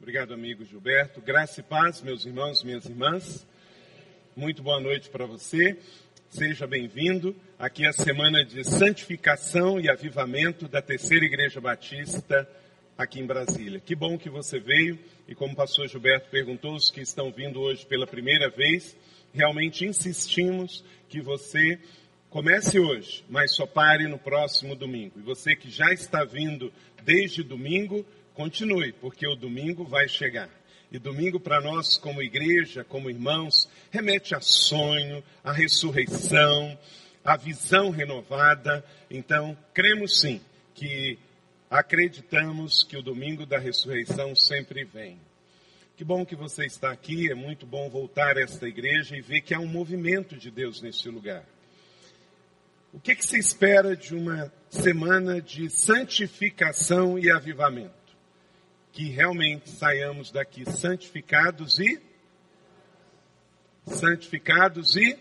Obrigado, amigo Gilberto. Graça e paz, meus irmãos, minhas irmãs. Muito boa noite para você. Seja bem-vindo. Aqui é a semana de santificação e avivamento da Terceira Igreja Batista aqui em Brasília. Que bom que você veio e como o pastor Gilberto perguntou, os que estão vindo hoje pela primeira vez, realmente insistimos que você comece hoje, mas só pare no próximo domingo. E você que já está vindo desde domingo, continue, porque o domingo vai chegar. E domingo para nós, como igreja, como irmãos, remete a sonho, a ressurreição, a visão renovada. Então, cremos sim que acreditamos que o domingo da ressurreição sempre vem. Que bom que você está aqui, é muito bom voltar a esta igreja e ver que há um movimento de Deus nesse lugar. O que, que se espera de uma semana de santificação e avivamento? Que realmente saiamos daqui santificados e santificados e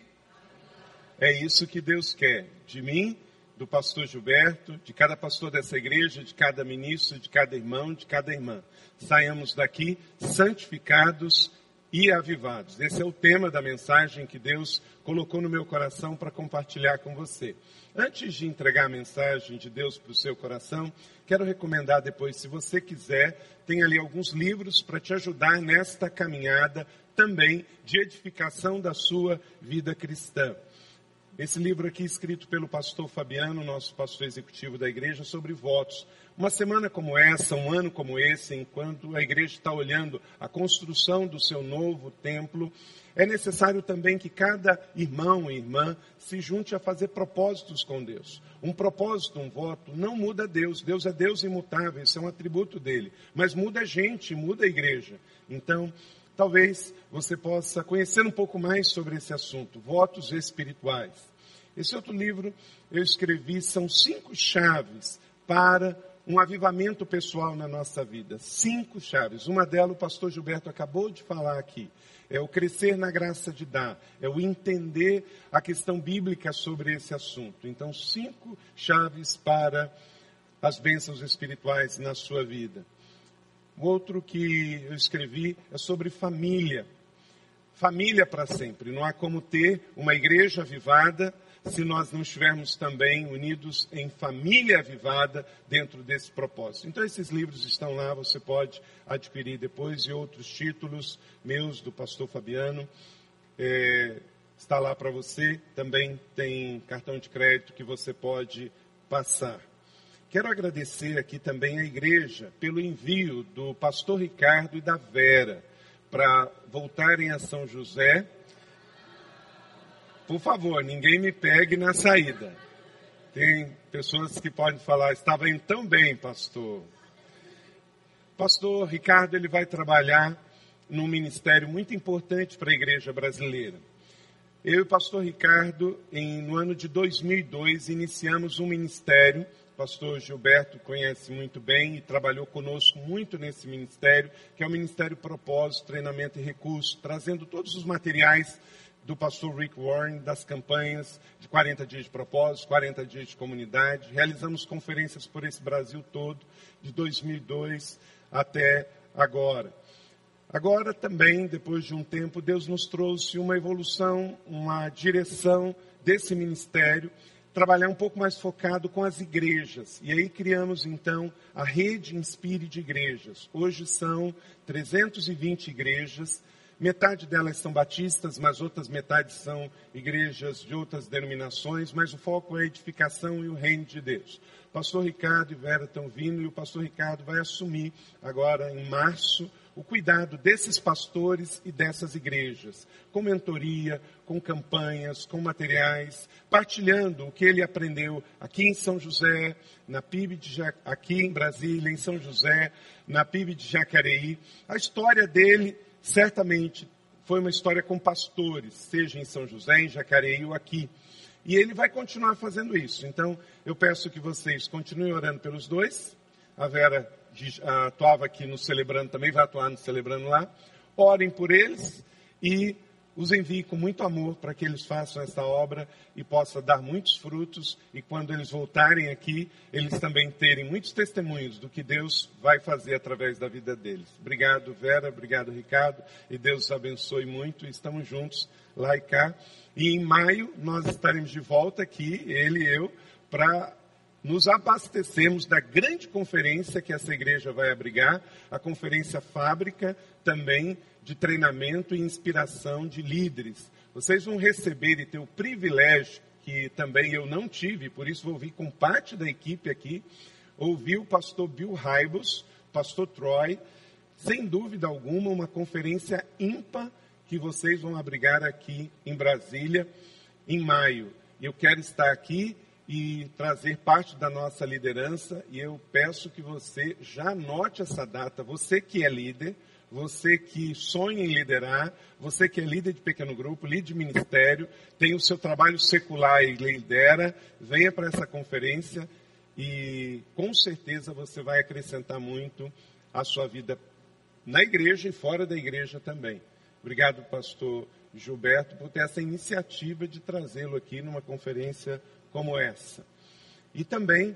é isso que Deus quer de mim, do pastor Gilberto, de cada pastor dessa igreja, de cada ministro, de cada irmão, de cada irmã. Saiamos daqui santificados e avivados. Esse é o tema da mensagem que Deus colocou no meu coração para compartilhar com você. Antes de entregar a mensagem de Deus para o seu coração, quero recomendar depois, se você quiser, tem ali alguns livros para te ajudar nesta caminhada também de edificação da sua vida cristã. Esse livro aqui, escrito pelo pastor Fabiano, nosso pastor executivo da igreja, sobre votos. Uma semana como essa, um ano como esse, enquanto a igreja está olhando a construção do seu novo templo, é necessário também que cada irmão e irmã se junte a fazer propósitos com Deus. Um propósito, um voto, não muda Deus. Deus é Deus imutável, isso é um atributo dele. Mas muda a gente, muda a igreja. Então, talvez você possa conhecer um pouco mais sobre esse assunto, votos espirituais. Esse outro livro eu escrevi são cinco chaves para um avivamento pessoal na nossa vida. Cinco chaves. Uma delas o pastor Gilberto acabou de falar aqui. É o crescer na graça de dar, é o entender a questão bíblica sobre esse assunto. Então, cinco chaves para as bênçãos espirituais na sua vida. O outro que eu escrevi é sobre família. Família para sempre. Não há como ter uma igreja avivada se nós não estivermos também unidos em família avivada dentro desse propósito. Então, esses livros estão lá, você pode adquirir depois, e outros títulos meus, do pastor Fabiano, é, está lá para você. Também tem cartão de crédito que você pode passar. Quero agradecer aqui também à igreja pelo envio do pastor Ricardo e da Vera para voltarem a São José. Por favor, ninguém me pegue na saída. Tem pessoas que podem falar, estava indo tão bem, pastor. Pastor Ricardo, ele vai trabalhar num ministério muito importante para a igreja brasileira. Eu e o pastor Ricardo, em, no ano de 2002, iniciamos um ministério pastor Gilberto conhece muito bem e trabalhou conosco muito nesse ministério, que é o Ministério Propósito, Treinamento e Recursos, trazendo todos os materiais do pastor Rick Warren, das campanhas de 40 dias de propósito, 40 dias de comunidade. Realizamos conferências por esse Brasil todo, de 2002 até agora. Agora também, depois de um tempo, Deus nos trouxe uma evolução, uma direção desse ministério trabalhar um pouco mais focado com as igrejas. E aí criamos então a rede Inspire de Igrejas. Hoje são 320 igrejas, metade delas são batistas, mas outras metades são igrejas de outras denominações, mas o foco é a edificação e o reino de Deus. O pastor Ricardo e Vera estão vindo e o pastor Ricardo vai assumir agora em março o cuidado desses pastores e dessas igrejas, com mentoria, com campanhas, com materiais, partilhando o que ele aprendeu aqui em São José, na PIB de aqui em Brasília, em São José, na PIB de Jacareí. A história dele certamente foi uma história com pastores, seja em São José, em Jacareí ou aqui. E ele vai continuar fazendo isso. Então, eu peço que vocês continuem orando pelos dois. A Vera atuava aqui no Celebrando também, vai atuar no Celebrando lá. Orem por eles e os envie com muito amor para que eles façam esta obra e possa dar muitos frutos e quando eles voltarem aqui, eles também terem muitos testemunhos do que Deus vai fazer através da vida deles. Obrigado, Vera, obrigado, Ricardo, e Deus os abençoe muito. Estamos juntos lá e cá. E em maio nós estaremos de volta aqui, ele e eu, para nos abastecermos da grande conferência que essa igreja vai abrigar, a conferência fábrica também de treinamento e inspiração de líderes. Vocês vão receber e ter o privilégio, que também eu não tive, por isso vou vir com parte da equipe aqui, ouvir o pastor Bill Raibos, pastor Troy, sem dúvida alguma, uma conferência ímpar que vocês vão abrigar aqui em Brasília em maio. Eu quero estar aqui e trazer parte da nossa liderança e eu peço que você já anote essa data, você que é líder, você que sonha em liderar, você que é líder de pequeno grupo, líder de ministério, tem o seu trabalho secular e lidera, venha para essa conferência e com certeza você vai acrescentar muito à sua vida na igreja e fora da igreja também. Obrigado, pastor Gilberto, por ter essa iniciativa de trazê-lo aqui numa conferência como essa. E também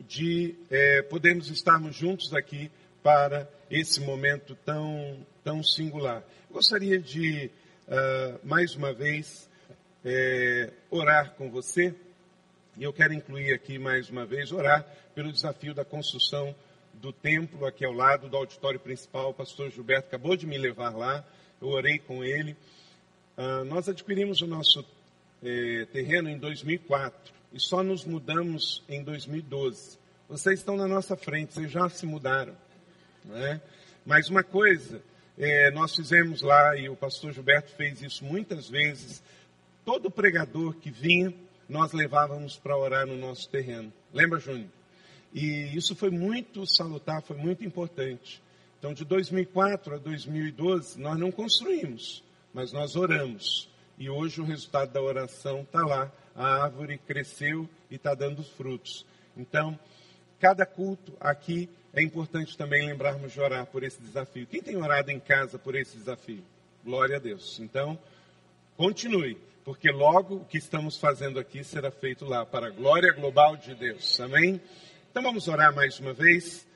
de é, podermos estarmos juntos aqui para esse momento tão, tão singular. Gostaria de, uh, mais uma vez, é, orar com você, e eu quero incluir aqui mais uma vez, orar pelo desafio da construção do templo aqui ao lado do auditório principal. O pastor Gilberto acabou de me levar lá, eu orei com ele. Uh, nós adquirimos o nosso eh, terreno em 2004 e só nos mudamos em 2012. Vocês estão na nossa frente, vocês já se mudaram. Né? Mas uma coisa, é, nós fizemos lá, e o pastor Gilberto fez isso muitas vezes, todo pregador que vinha, nós levávamos para orar no nosso terreno. Lembra, Júnior? E isso foi muito salutar, foi muito importante. Então, de 2004 a 2012, nós não construímos, mas nós oramos. E hoje o resultado da oração está lá. A árvore cresceu e está dando frutos. Então, cada culto aqui é importante também lembrarmos de orar por esse desafio. Quem tem orado em casa por esse desafio? Glória a Deus. Então, continue, porque logo o que estamos fazendo aqui será feito lá, para a glória global de Deus. Amém? Então vamos orar mais uma vez.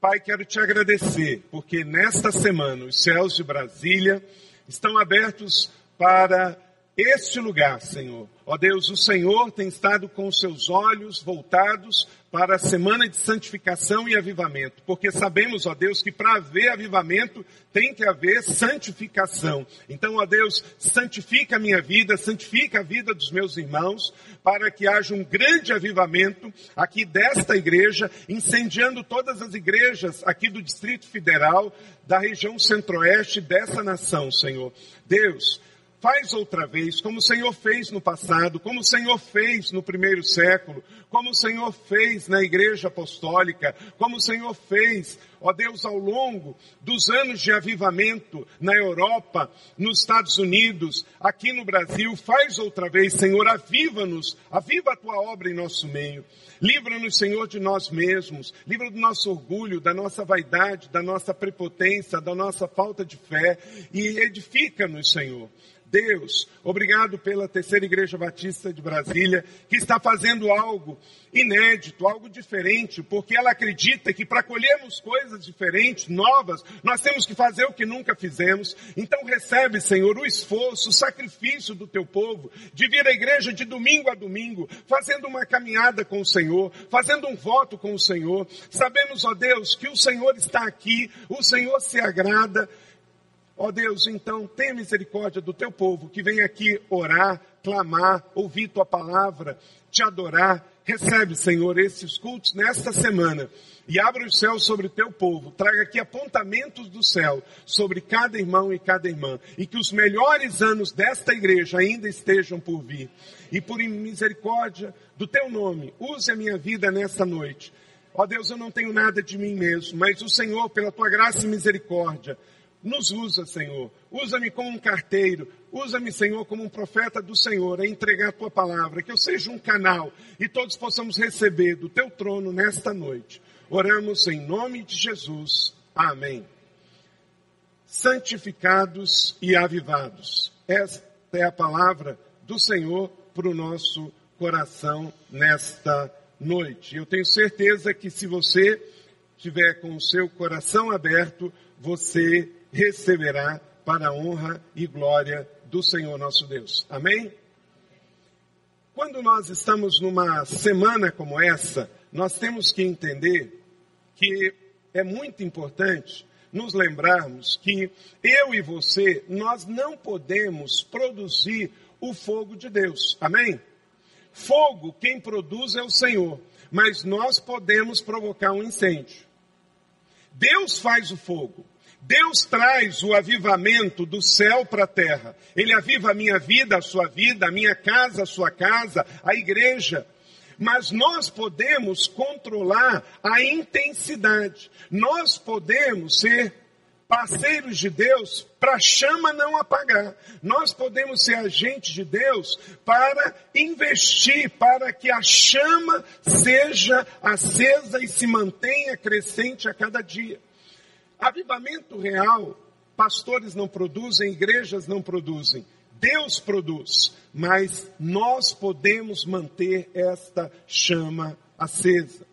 Pai, quero te agradecer, porque nesta semana os céus de Brasília estão abertos para este lugar, Senhor. Ó Deus, o Senhor tem estado com os seus olhos voltados para a semana de santificação e avivamento, porque sabemos, ó Deus, que para haver avivamento tem que haver santificação. Então, ó Deus, santifica a minha vida, santifica a vida dos meus irmãos, para que haja um grande avivamento aqui desta igreja, incendiando todas as igrejas aqui do Distrito Federal, da região centro-oeste dessa nação, Senhor. Deus, Faz outra vez, como o Senhor fez no passado, como o Senhor fez no primeiro século, como o Senhor fez na igreja apostólica, como o Senhor fez, ó Deus, ao longo dos anos de avivamento na Europa, nos Estados Unidos, aqui no Brasil. Faz outra vez, Senhor, aviva-nos, aviva a tua obra em nosso meio. Livra-nos, Senhor, de nós mesmos, livra do nosso orgulho, da nossa vaidade, da nossa prepotência, da nossa falta de fé e edifica-nos, Senhor. Deus, obrigado pela terceira igreja batista de Brasília, que está fazendo algo inédito, algo diferente, porque ela acredita que para colhermos coisas diferentes, novas, nós temos que fazer o que nunca fizemos. Então recebe, Senhor, o esforço, o sacrifício do teu povo de vir à igreja de domingo a domingo, fazendo uma caminhada com o Senhor, fazendo um voto com o Senhor. Sabemos, ó Deus, que o Senhor está aqui, o Senhor se agrada, Ó Deus, então tenha misericórdia do teu povo que vem aqui orar, clamar, ouvir tua palavra, te adorar. Recebe, Senhor, esses cultos nesta semana e abra os céus sobre o teu povo. Traga aqui apontamentos do céu sobre cada irmão e cada irmã e que os melhores anos desta igreja ainda estejam por vir. E por misericórdia do teu nome, use a minha vida nesta noite. Ó Deus, eu não tenho nada de mim mesmo, mas o Senhor, pela tua graça e misericórdia, nos usa, Senhor. Usa-me como um carteiro. Usa-me, Senhor, como um profeta do Senhor, a entregar a tua palavra. Que eu seja um canal e todos possamos receber do teu trono nesta noite. Oramos em nome de Jesus. Amém. santificados e avivados. Esta é a palavra do Senhor para o nosso coração nesta noite. Eu tenho certeza que se você tiver com o seu coração aberto, você receberá para a honra e glória do Senhor nosso Deus. Amém? Quando nós estamos numa semana como essa, nós temos que entender que é muito importante nos lembrarmos que eu e você, nós não podemos produzir o fogo de Deus. Amém? Fogo, quem produz é o Senhor, mas nós podemos provocar um incêndio. Deus faz o fogo. Deus traz o avivamento do céu para a terra. Ele aviva a minha vida, a sua vida, a minha casa, a sua casa, a igreja. Mas nós podemos controlar a intensidade. Nós podemos ser parceiros de Deus para a chama não apagar. Nós podemos ser agentes de Deus para investir, para que a chama seja acesa e se mantenha crescente a cada dia. Avivamento real, pastores não produzem, igrejas não produzem. Deus produz, mas nós podemos manter esta chama acesa.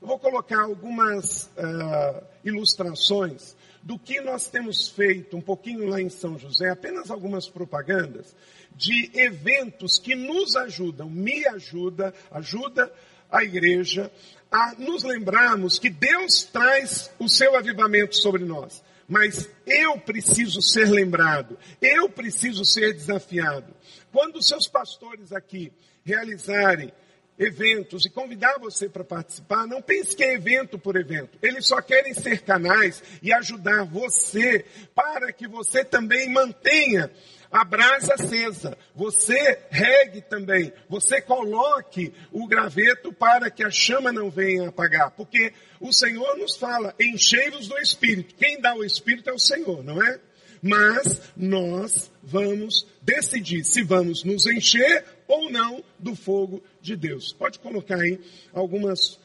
Eu vou colocar algumas uh, ilustrações do que nós temos feito um pouquinho lá em São José, apenas algumas propagandas de eventos que nos ajudam, me ajuda, ajuda a igreja a nos lembrarmos que Deus traz o seu avivamento sobre nós. Mas eu preciso ser lembrado, eu preciso ser desafiado. Quando seus pastores aqui realizarem eventos e convidar você para participar, não pense que é evento por evento. Eles só querem ser canais e ajudar você para que você também mantenha a brasa acesa. Você regue também. Você coloque o graveto para que a chama não venha apagar. Porque o Senhor nos fala, enchei-vos do Espírito. Quem dá o Espírito é o Senhor, não é? Mas nós vamos decidir se vamos nos encher ou não do fogo de Deus. Pode colocar aí algumas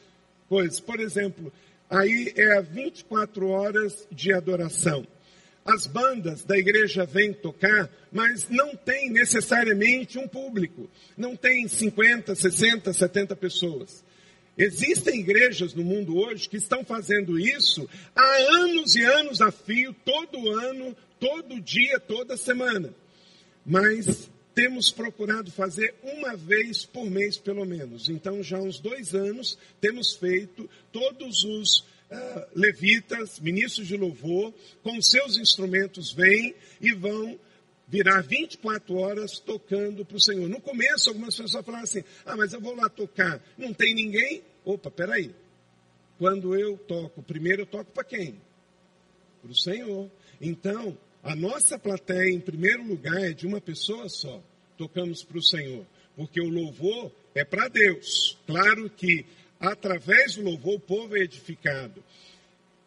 coisas. Por exemplo, aí é 24 horas de adoração. As bandas da igreja vêm tocar, mas não tem necessariamente um público. Não tem 50, 60, 70 pessoas. Existem igrejas no mundo hoje que estão fazendo isso há anos e anos a fio, todo ano, todo dia, toda semana. Mas temos procurado fazer uma vez por mês, pelo menos. Então, já há uns dois anos, temos feito todos os uh, levitas, ministros de louvor, com seus instrumentos, vêm e vão virar 24 horas tocando para o Senhor. No começo, algumas pessoas falaram assim: ah, mas eu vou lá tocar, não tem ninguém? Opa, peraí. Quando eu toco, primeiro eu toco para quem? Para o Senhor. Então, a nossa plateia, em primeiro lugar, é de uma pessoa só. Tocamos para o Senhor. Porque o louvor é para Deus. Claro que, através do louvor, o povo é edificado.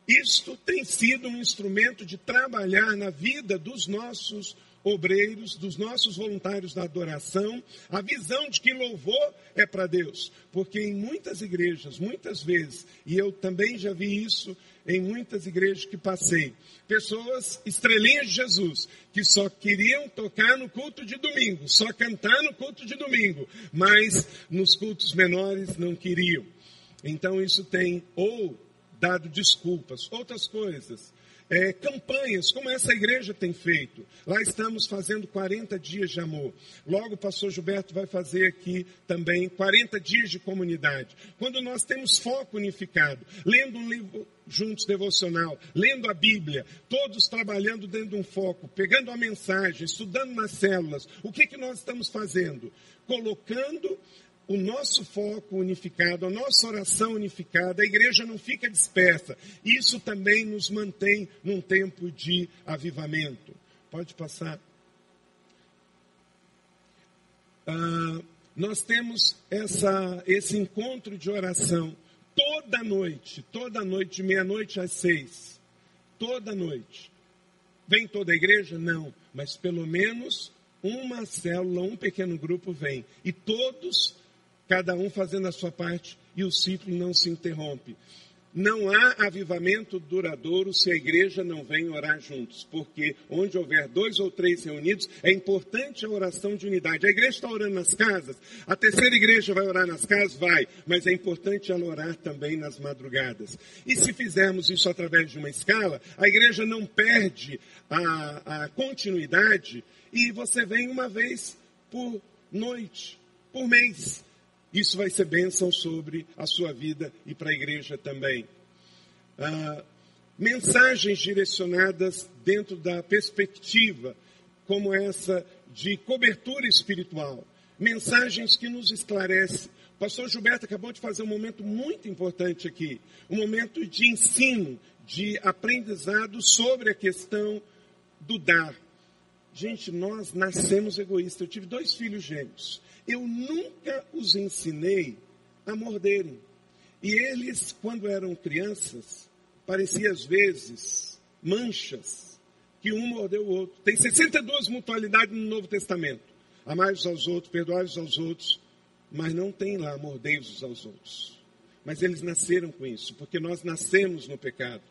Isto tem sido um instrumento de trabalhar na vida dos nossos obreiros, dos nossos voluntários da adoração, a visão de que louvor é para Deus. Porque em muitas igrejas, muitas vezes, e eu também já vi isso em muitas igrejas que passei. Pessoas, estrelinhas de Jesus, que só queriam tocar no culto de domingo, só cantar no culto de domingo, mas nos cultos menores não queriam. Então isso tem ou dado desculpas, outras coisas é, campanhas, como essa igreja tem feito. Lá estamos fazendo 40 dias de amor. Logo o pastor Gilberto vai fazer aqui também 40 dias de comunidade. Quando nós temos foco unificado, lendo um livro juntos devocional, lendo a Bíblia, todos trabalhando dentro de um foco, pegando a mensagem, estudando nas células, o que, que nós estamos fazendo? Colocando o nosso foco unificado, a nossa oração unificada, a igreja não fica dispersa. Isso também nos mantém num tempo de avivamento. Pode passar. Ah, nós temos essa, esse encontro de oração toda noite, toda noite, de meia-noite às seis. Toda noite. Vem toda a igreja? Não, mas pelo menos uma célula, um pequeno grupo vem. E todos cada um fazendo a sua parte e o ciclo não se interrompe. Não há avivamento duradouro se a igreja não vem orar juntos, porque onde houver dois ou três reunidos, é importante a oração de unidade. A igreja está orando nas casas, a terceira igreja vai orar nas casas? Vai, mas é importante ela orar também nas madrugadas. E se fizermos isso através de uma escala, a igreja não perde a, a continuidade e você vem uma vez por noite, por mês. Isso vai ser bênção sobre a sua vida e para a igreja também. Ah, mensagens direcionadas dentro da perspectiva, como essa de cobertura espiritual. Mensagens que nos esclarecem. O pastor Gilberto acabou de fazer um momento muito importante aqui. Um momento de ensino, de aprendizado sobre a questão do dar. Gente, nós nascemos egoístas. Eu tive dois filhos gêmeos eu nunca os ensinei a morderem. E eles, quando eram crianças, pareciam às vezes manchas que um mordeu o outro. Tem 62 mutualidades no Novo Testamento. Amai-vos aos outros, perdoai-vos aos outros, mas não tem lá mordei-vos aos outros. Mas eles nasceram com isso, porque nós nascemos no pecado.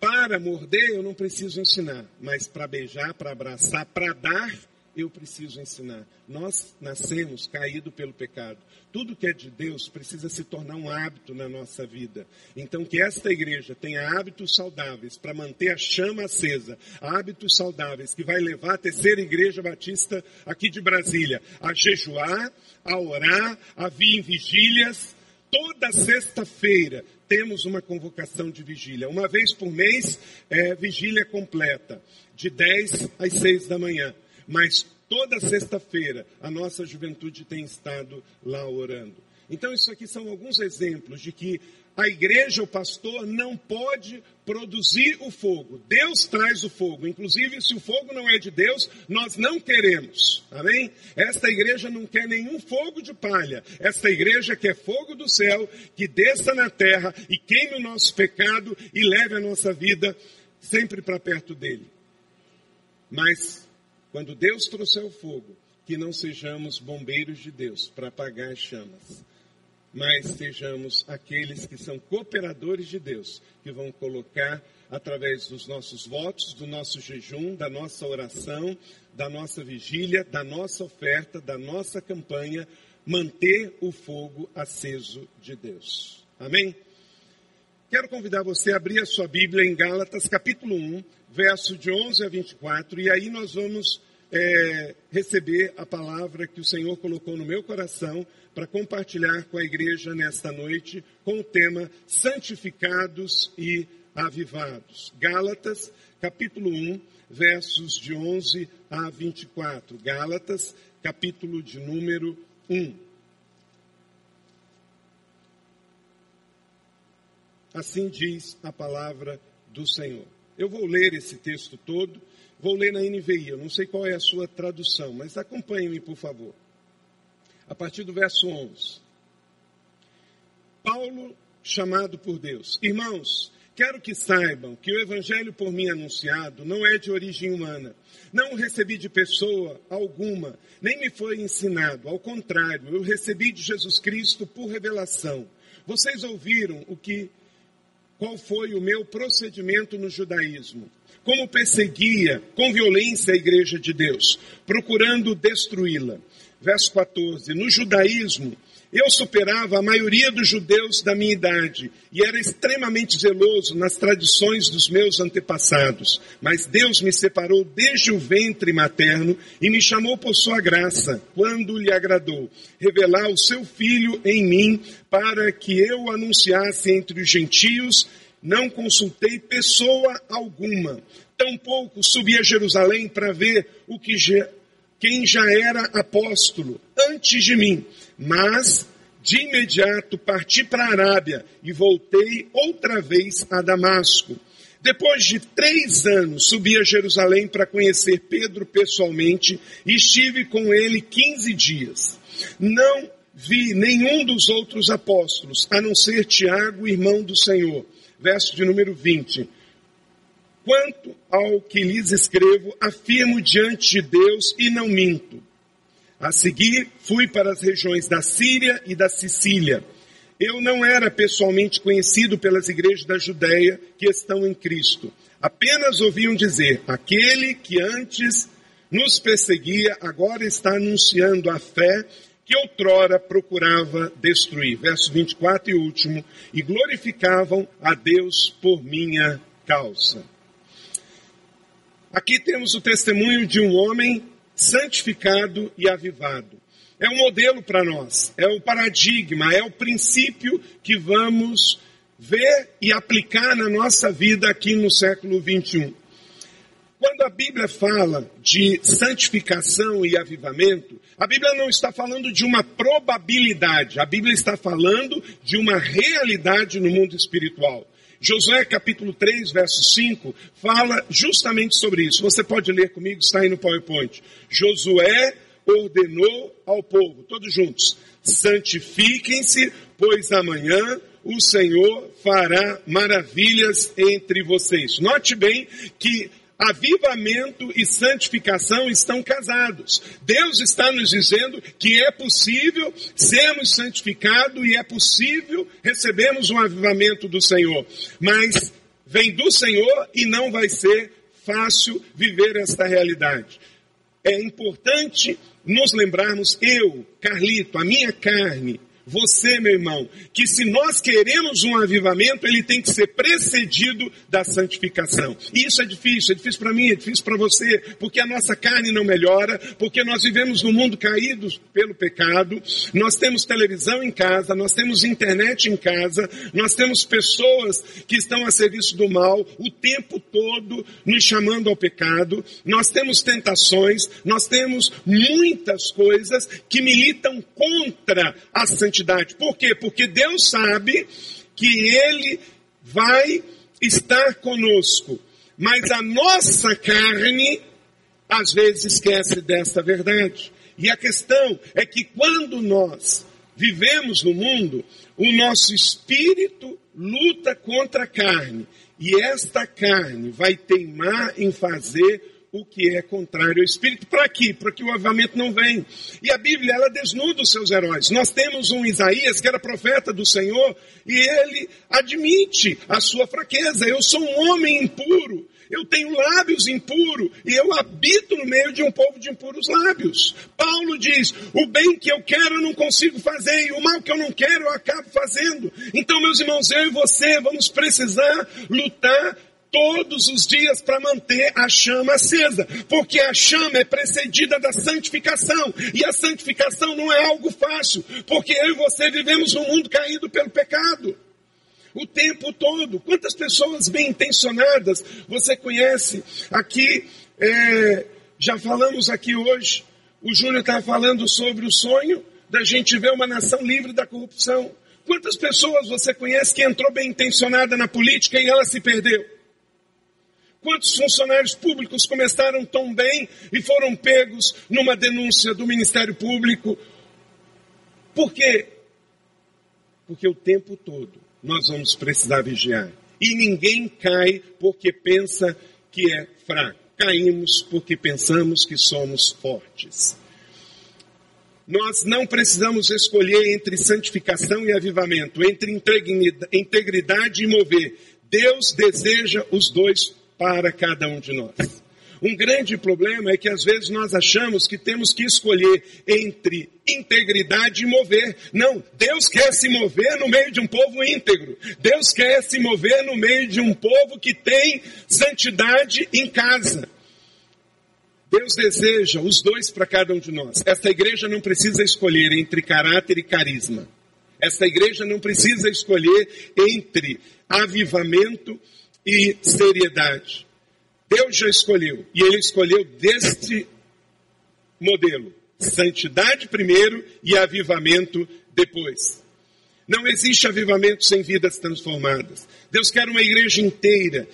Para morder eu não preciso ensinar, mas para beijar, para abraçar, para dar, eu preciso ensinar. Nós nascemos caído pelo pecado. Tudo que é de Deus precisa se tornar um hábito na nossa vida. Então, que esta igreja tenha hábitos saudáveis para manter a chama acesa, hábitos saudáveis que vai levar a terceira igreja batista aqui de Brasília a jejuar, a orar, a vir em vigílias. Toda sexta-feira temos uma convocação de vigília. Uma vez por mês, é vigília completa, de 10 às 6 da manhã mas toda sexta-feira a nossa juventude tem estado lá orando. Então, isso aqui são alguns exemplos de que a igreja, o pastor, não pode produzir o fogo. Deus traz o fogo. Inclusive, se o fogo não é de Deus, nós não queremos. Amém? Esta igreja não quer nenhum fogo de palha. Esta igreja quer fogo do céu, que desça na terra e queime o nosso pecado e leve a nossa vida sempre para perto dele. Mas quando Deus trouxer o fogo, que não sejamos bombeiros de Deus para apagar as chamas, mas sejamos aqueles que são cooperadores de Deus, que vão colocar através dos nossos votos, do nosso jejum, da nossa oração, da nossa vigília, da nossa oferta, da nossa campanha, manter o fogo aceso de Deus. Amém? Quero convidar você a abrir a sua Bíblia em Gálatas, capítulo 1, verso de 11 a 24, e aí nós vamos é, receber a palavra que o Senhor colocou no meu coração para compartilhar com a igreja nesta noite, com o tema Santificados e Avivados. Gálatas, capítulo 1, versos de 11 a 24. Gálatas, capítulo de número 1. Assim diz a palavra do Senhor. Eu vou ler esse texto todo, vou ler na NVI, eu não sei qual é a sua tradução, mas acompanhe-me, por favor. A partir do verso 11. Paulo, chamado por Deus. Irmãos, quero que saibam que o evangelho por mim anunciado não é de origem humana. Não o recebi de pessoa alguma, nem me foi ensinado. Ao contrário, eu recebi de Jesus Cristo por revelação. Vocês ouviram o que qual foi o meu procedimento no judaísmo. Como perseguia com violência a igreja de Deus, procurando destruí-la. Verso 14: No judaísmo, eu superava a maioria dos judeus da minha idade e era extremamente zeloso nas tradições dos meus antepassados. Mas Deus me separou desde o ventre materno e me chamou por sua graça, quando lhe agradou, revelar o seu filho em mim para que eu anunciasse entre os gentios. Não consultei pessoa alguma, tampouco subi a Jerusalém para ver o que quem já era apóstolo antes de mim, mas de imediato parti para a Arábia e voltei outra vez a Damasco. Depois de três anos, subi a Jerusalém para conhecer Pedro pessoalmente e estive com ele quinze dias. Não vi nenhum dos outros apóstolos, a não ser Tiago, irmão do Senhor. Verso de número 20. Quanto ao que lhes escrevo, afirmo diante de Deus e não minto. A seguir, fui para as regiões da Síria e da Sicília. eu não era pessoalmente conhecido pelas igrejas da Judéia que estão em Cristo. Apenas ouviam dizer: aquele que antes nos perseguia, agora está anunciando a fé que outrora procurava destruir. Verso 24 e último. E glorificavam a Deus por minha causa. Aqui temos o testemunho de um homem santificado e avivado. É um modelo para nós, é o paradigma, é o princípio que vamos ver e aplicar na nossa vida aqui no século 21. Quando a Bíblia fala de santificação e avivamento, a Bíblia não está falando de uma probabilidade, a Bíblia está falando de uma realidade no mundo espiritual. Josué capítulo 3, verso 5, fala justamente sobre isso. Você pode ler comigo, está aí no PowerPoint. Josué ordenou ao povo, todos juntos, santifiquem-se, pois amanhã o Senhor fará maravilhas entre vocês. Note bem que avivamento e santificação estão casados. Deus está nos dizendo que é possível sermos santificados e é possível recebermos um avivamento do Senhor. Mas vem do Senhor e não vai ser fácil viver esta realidade. É importante nos lembrarmos, eu, Carlito, a minha carne, você, meu irmão, que se nós queremos um avivamento, ele tem que ser precedido da santificação. E isso é difícil, é difícil para mim, é difícil para você, porque a nossa carne não melhora, porque nós vivemos num mundo caído pelo pecado, nós temos televisão em casa, nós temos internet em casa, nós temos pessoas que estão a serviço do mal o tempo todo nos chamando ao pecado, nós temos tentações, nós temos muitas coisas que militam contra a santificação santidade. Por quê? Porque Deus sabe que Ele vai estar conosco. Mas a nossa carne, às vezes, esquece desta verdade. E a questão é que quando nós vivemos no mundo, o nosso espírito luta contra a carne. E esta carne vai teimar em fazer o que é contrário ao Espírito. Para quê? Para que o avivamento não venha. E a Bíblia, ela desnuda os seus heróis. Nós temos um Isaías que era profeta do Senhor e ele admite a sua fraqueza. Eu sou um homem impuro. Eu tenho lábios impuros e eu habito no meio de um povo de impuros lábios. Paulo diz: o bem que eu quero eu não consigo fazer e o mal que eu não quero eu acabo fazendo. Então, meus irmãos, eu e você vamos precisar lutar todos os dias para manter a chama acesa, porque a chama é precedida da santificação, e a santificação não é algo fácil, porque eu e você vivemos num mundo caído pelo pecado. O tempo todo. Quantas pessoas bem intencionadas você conhece aqui? É, já falamos aqui hoje. O Júnior estava falando sobre o sonho da gente ver uma nação livre da corrupção. Quantas pessoas você conhece que entrou bem intencionada na política e ela se perdeu? Quantos funcionários públicos começaram tão bem e foram pegos numa denúncia do Ministério Público? Por quê? Porque o tempo todo nós vamos precisar vigiar. E ninguém cai porque pensa que é fraco. Caímos porque pensamos que somos fortes. Nós não precisamos escolher entre santificação e avivamento, entre integridade e mover. Deus deseja os dois para cada um de nós. Um grande problema é que às vezes nós achamos que temos que escolher entre integridade e mover. Não, Deus quer se mover no meio de um povo íntegro. Deus quer se mover no meio de um povo que tem santidade em casa. Deus deseja os dois para cada um de nós. Esta igreja não precisa escolher entre caráter e carisma. Esta igreja não precisa escolher entre avivamento e seriedade. Deus já escolheu, e Ele escolheu deste modelo: santidade primeiro e avivamento depois. Não existe avivamento sem vidas transformadas. Deus quer uma igreja inteira,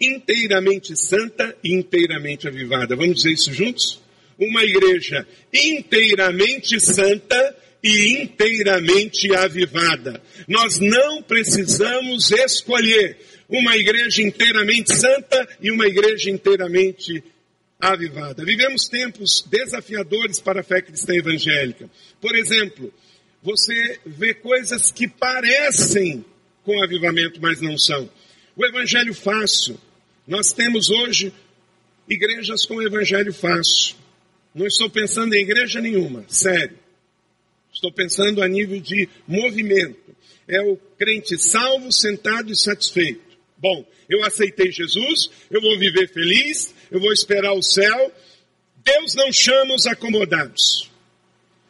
inteiramente santa e inteiramente avivada. Vamos dizer isso juntos? Uma igreja inteiramente santa e inteiramente avivada. Nós não precisamos escolher uma igreja inteiramente santa e uma igreja inteiramente avivada. Vivemos tempos desafiadores para a fé cristã evangélica. Por exemplo, você vê coisas que parecem com avivamento, mas não são. O evangelho fácil. Nós temos hoje igrejas com evangelho fácil. Não estou pensando em igreja nenhuma, sério. Estou pensando a nível de movimento. É o crente salvo, sentado e satisfeito. Bom, eu aceitei Jesus, eu vou viver feliz, eu vou esperar o céu. Deus não chama os acomodados.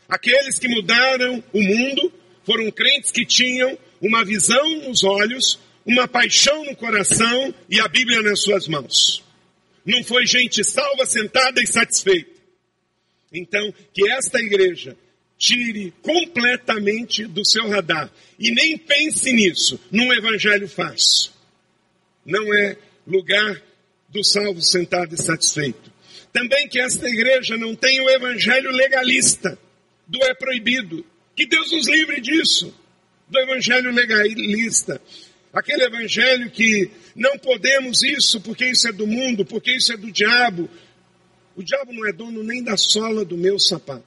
Aqueles que mudaram o mundo foram crentes que tinham uma visão nos olhos, uma paixão no coração e a Bíblia nas suas mãos. Não foi gente salva, sentada e satisfeita. Então, que esta igreja tire completamente do seu radar e nem pense nisso, num evangelho fácil. Não é lugar do salvo sentado e satisfeito. Também que esta igreja não tenha o evangelho legalista, do é proibido. Que Deus nos livre disso, do evangelho legalista. Aquele evangelho que não podemos isso porque isso é do mundo, porque isso é do diabo. O diabo não é dono nem da sola do meu sapato.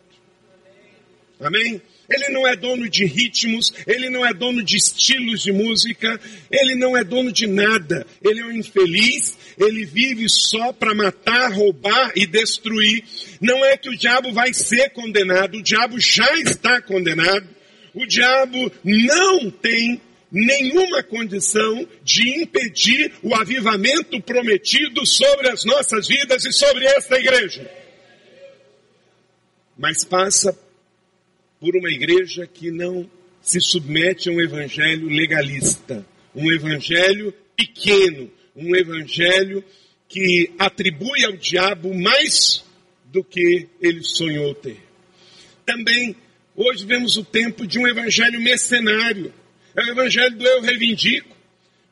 Amém? Ele não é dono de ritmos, ele não é dono de estilos de música, ele não é dono de nada. Ele é um infeliz, ele vive só para matar, roubar e destruir. Não é que o diabo vai ser condenado, o diabo já está condenado. O diabo não tem nenhuma condição de impedir o avivamento prometido sobre as nossas vidas e sobre esta igreja. Mas passa por uma igreja que não se submete a um evangelho legalista, um evangelho pequeno, um evangelho que atribui ao diabo mais do que ele sonhou ter. Também hoje vemos o tempo de um evangelho mercenário é o evangelho do eu reivindico.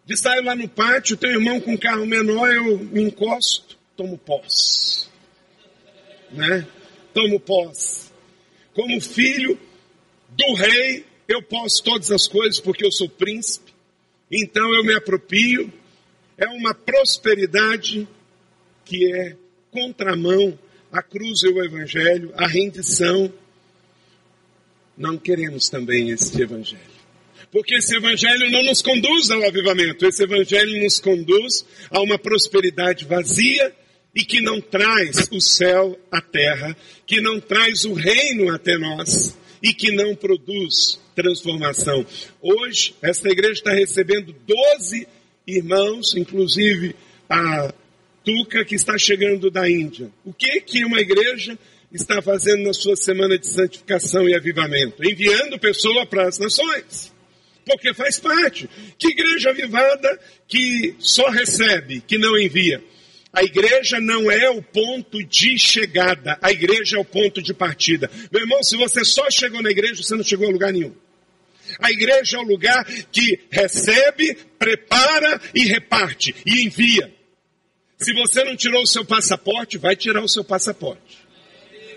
De sair lá no pátio, teu irmão com carro menor, eu me encosto, tomo posse. Né? Tomo posse. Como filho do rei, eu posso todas as coisas porque eu sou príncipe. Então eu me aproprio. É uma prosperidade que é contramão à cruz e o evangelho, a rendição. Não queremos também esse evangelho. Porque esse evangelho não nos conduz ao avivamento, esse evangelho nos conduz a uma prosperidade vazia e que não traz o céu à terra, que não traz o reino até nós e que não produz transformação. Hoje, esta igreja está recebendo 12 irmãos, inclusive a Tuca que está chegando da Índia. O que que uma igreja está fazendo na sua semana de santificação e avivamento? Enviando pessoa para as nações porque faz parte. Que igreja avivada que só recebe, que não envia? A igreja não é o ponto de chegada, a igreja é o ponto de partida. Meu irmão, se você só chegou na igreja, você não chegou a lugar nenhum. A igreja é o lugar que recebe, prepara e reparte e envia. Se você não tirou o seu passaporte, vai tirar o seu passaporte.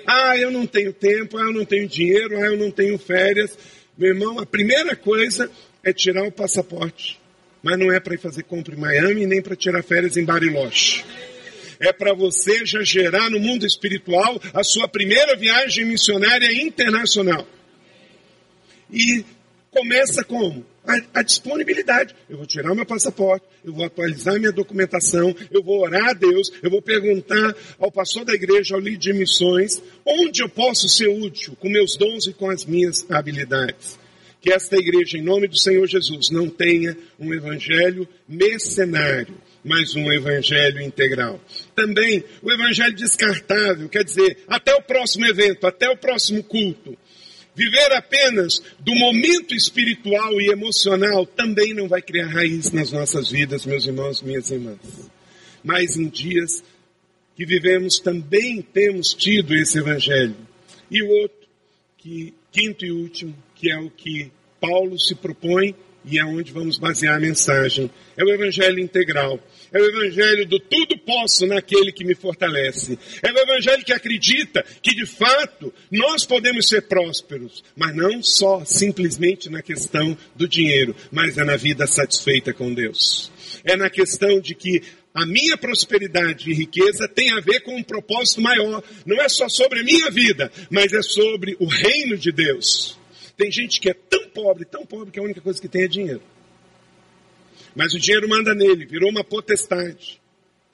Ah, eu não tenho tempo, ah, eu não tenho dinheiro, ah, eu não tenho férias. Meu irmão, a primeira coisa é tirar o passaporte. Mas não é para ir fazer compra em Miami, nem para tirar férias em Bariloche. É para você já gerar no mundo espiritual a sua primeira viagem missionária internacional. E começa como? A, a, disponibilidade. Eu vou tirar meu passaporte, eu vou atualizar minha documentação, eu vou orar a Deus, eu vou perguntar ao pastor da igreja, ao líder de missões, onde eu posso ser útil com meus dons e com as minhas habilidades. Que esta igreja, em nome do Senhor Jesus, não tenha um evangelho mercenário, mas um evangelho integral. Também o evangelho descartável, quer dizer, até o próximo evento, até o próximo culto. Viver apenas do momento espiritual e emocional também não vai criar raiz nas nossas vidas, meus irmãos, minhas irmãs. Mas em dias que vivemos também temos tido esse evangelho. E o outro, que quinto e último, que é o que Paulo se propõe e é onde vamos basear a mensagem. É o evangelho integral. É o evangelho do tudo posso naquele que me fortalece. É o evangelho que acredita que de fato nós podemos ser prósperos, mas não só simplesmente na questão do dinheiro, mas é na vida satisfeita com Deus. É na questão de que a minha prosperidade e riqueza tem a ver com um propósito maior. Não é só sobre a minha vida, mas é sobre o reino de Deus. Tem gente que é tão pobre, tão pobre, que a única coisa que tem é dinheiro. Mas o dinheiro manda nele, virou uma potestade.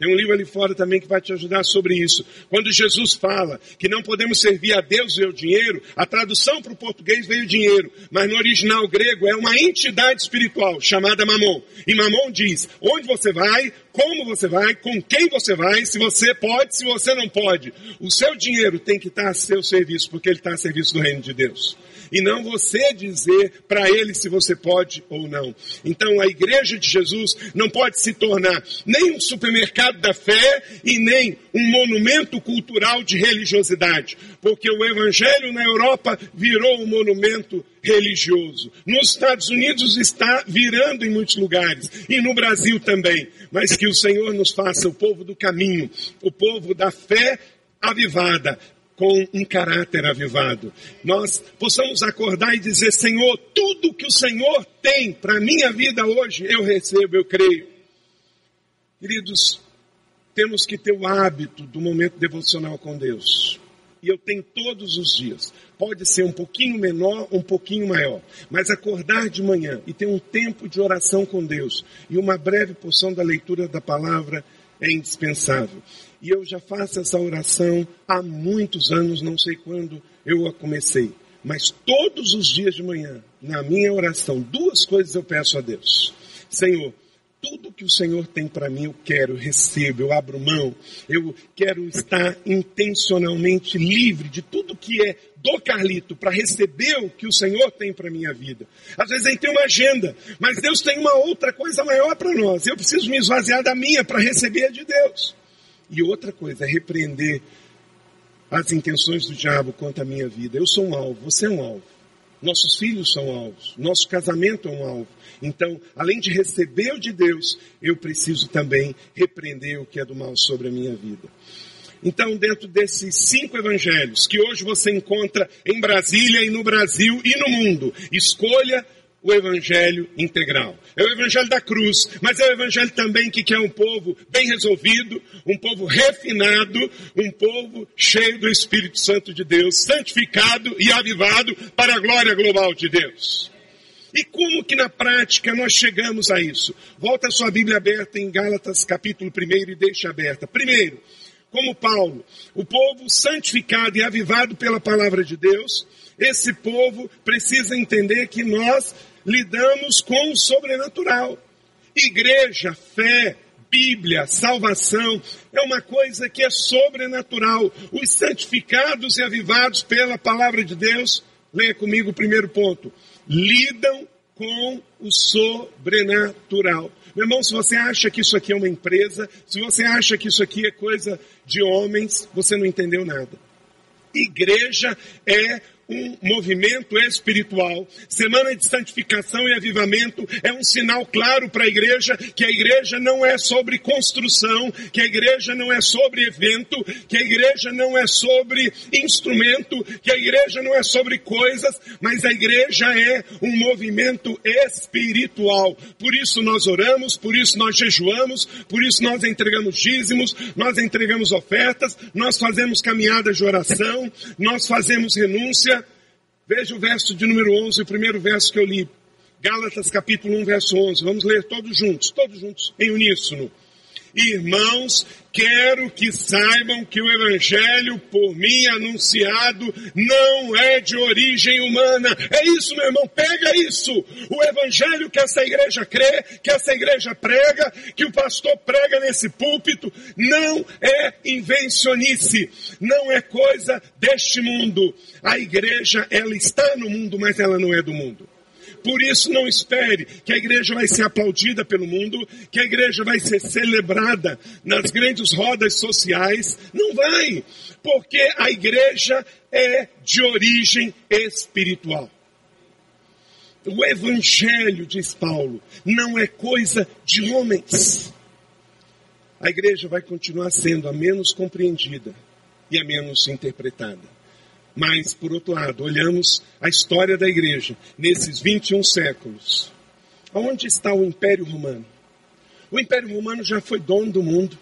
Tem um livro ali fora também que vai te ajudar sobre isso. Quando Jesus fala que não podemos servir a Deus e ao dinheiro, a tradução para o português veio dinheiro, mas no original grego é uma entidade espiritual chamada Mamon. E Mamon diz: onde você vai, como você vai, com quem você vai, se você pode, se você não pode. O seu dinheiro tem que estar a seu serviço, porque ele está a serviço do reino de Deus e não você dizer para ele se você pode ou não. Então a igreja de Jesus não pode se tornar nem um supermercado da fé e nem um monumento cultural de religiosidade, porque o evangelho na Europa virou um monumento religioso. Nos Estados Unidos está virando em muitos lugares e no Brasil também. Mas que o Senhor nos faça o povo do caminho, o povo da fé avivada, com um caráter avivado. Nós possamos acordar e dizer: Senhor, tudo que o Senhor tem para a minha vida hoje, eu recebo, eu creio. Queridos, temos que ter o hábito do momento devocional com Deus. E eu tenho todos os dias. Pode ser um pouquinho menor, um pouquinho maior. Mas acordar de manhã e ter um tempo de oração com Deus e uma breve porção da leitura da palavra é indispensável. E eu já faço essa oração há muitos anos, não sei quando eu a comecei. Mas todos os dias de manhã, na minha oração, duas coisas eu peço a Deus. Senhor, tudo que o Senhor tem para mim, eu quero, eu recebo, eu abro mão. Eu quero estar intencionalmente livre de tudo que é do Carlito para receber o que o Senhor tem para minha vida. Às vezes a gente tem uma agenda, mas Deus tem uma outra coisa maior para nós. Eu preciso me esvaziar da minha para receber a de Deus. E outra coisa é repreender as intenções do diabo contra a minha vida. Eu sou um alvo, você é um alvo. Nossos filhos são alvos, nosso casamento é um alvo. Então, além de receber o de Deus, eu preciso também repreender o que é do mal sobre a minha vida. Então, dentro desses cinco evangelhos que hoje você encontra em Brasília e no Brasil e no mundo, escolha o evangelho integral. É o evangelho da cruz, mas é o evangelho também que quer um povo bem resolvido, um povo refinado, um povo cheio do Espírito Santo de Deus, santificado e avivado para a glória global de Deus. E como que na prática nós chegamos a isso? Volta a sua Bíblia aberta em Gálatas capítulo 1 e deixa aberta. Primeiro, como Paulo, o povo santificado e avivado pela palavra de Deus, esse povo precisa entender que nós lidamos com o sobrenatural. Igreja, fé, Bíblia, salvação, é uma coisa que é sobrenatural. Os santificados e avivados pela palavra de Deus, leia comigo o primeiro ponto, lidam com o sobrenatural. Meu irmão, se você acha que isso aqui é uma empresa, se você acha que isso aqui é coisa de homens, você não entendeu nada. Igreja é um movimento espiritual. Semana de santificação e avivamento é um sinal claro para a igreja que a igreja não é sobre construção, que a igreja não é sobre evento, que a igreja não é sobre instrumento, que a igreja não é sobre coisas, mas a igreja é um movimento espiritual. Por isso nós oramos, por isso nós jejuamos, por isso nós entregamos dízimos, nós entregamos ofertas, nós fazemos caminhadas de oração, nós fazemos renúncia, Veja o verso de número 11, o primeiro verso que eu li. Gálatas capítulo 1, verso 11. Vamos ler todos juntos, todos juntos, em uníssono. Irmãos, quero que saibam que o evangelho por mim anunciado não é de origem humana. É isso, meu irmão, pega isso. O evangelho que essa igreja crê, que essa igreja prega, que o pastor prega nesse púlpito, não é invencionice, não é coisa deste mundo. A igreja, ela está no mundo, mas ela não é do mundo. Por isso, não espere que a igreja vai ser aplaudida pelo mundo, que a igreja vai ser celebrada nas grandes rodas sociais. Não vai, porque a igreja é de origem espiritual. O evangelho, diz Paulo, não é coisa de homens. A igreja vai continuar sendo a menos compreendida e a menos interpretada. Mas, por outro lado, olhamos a história da igreja nesses 21 séculos. Onde está o Império Romano? O Império Romano já foi dono do mundo.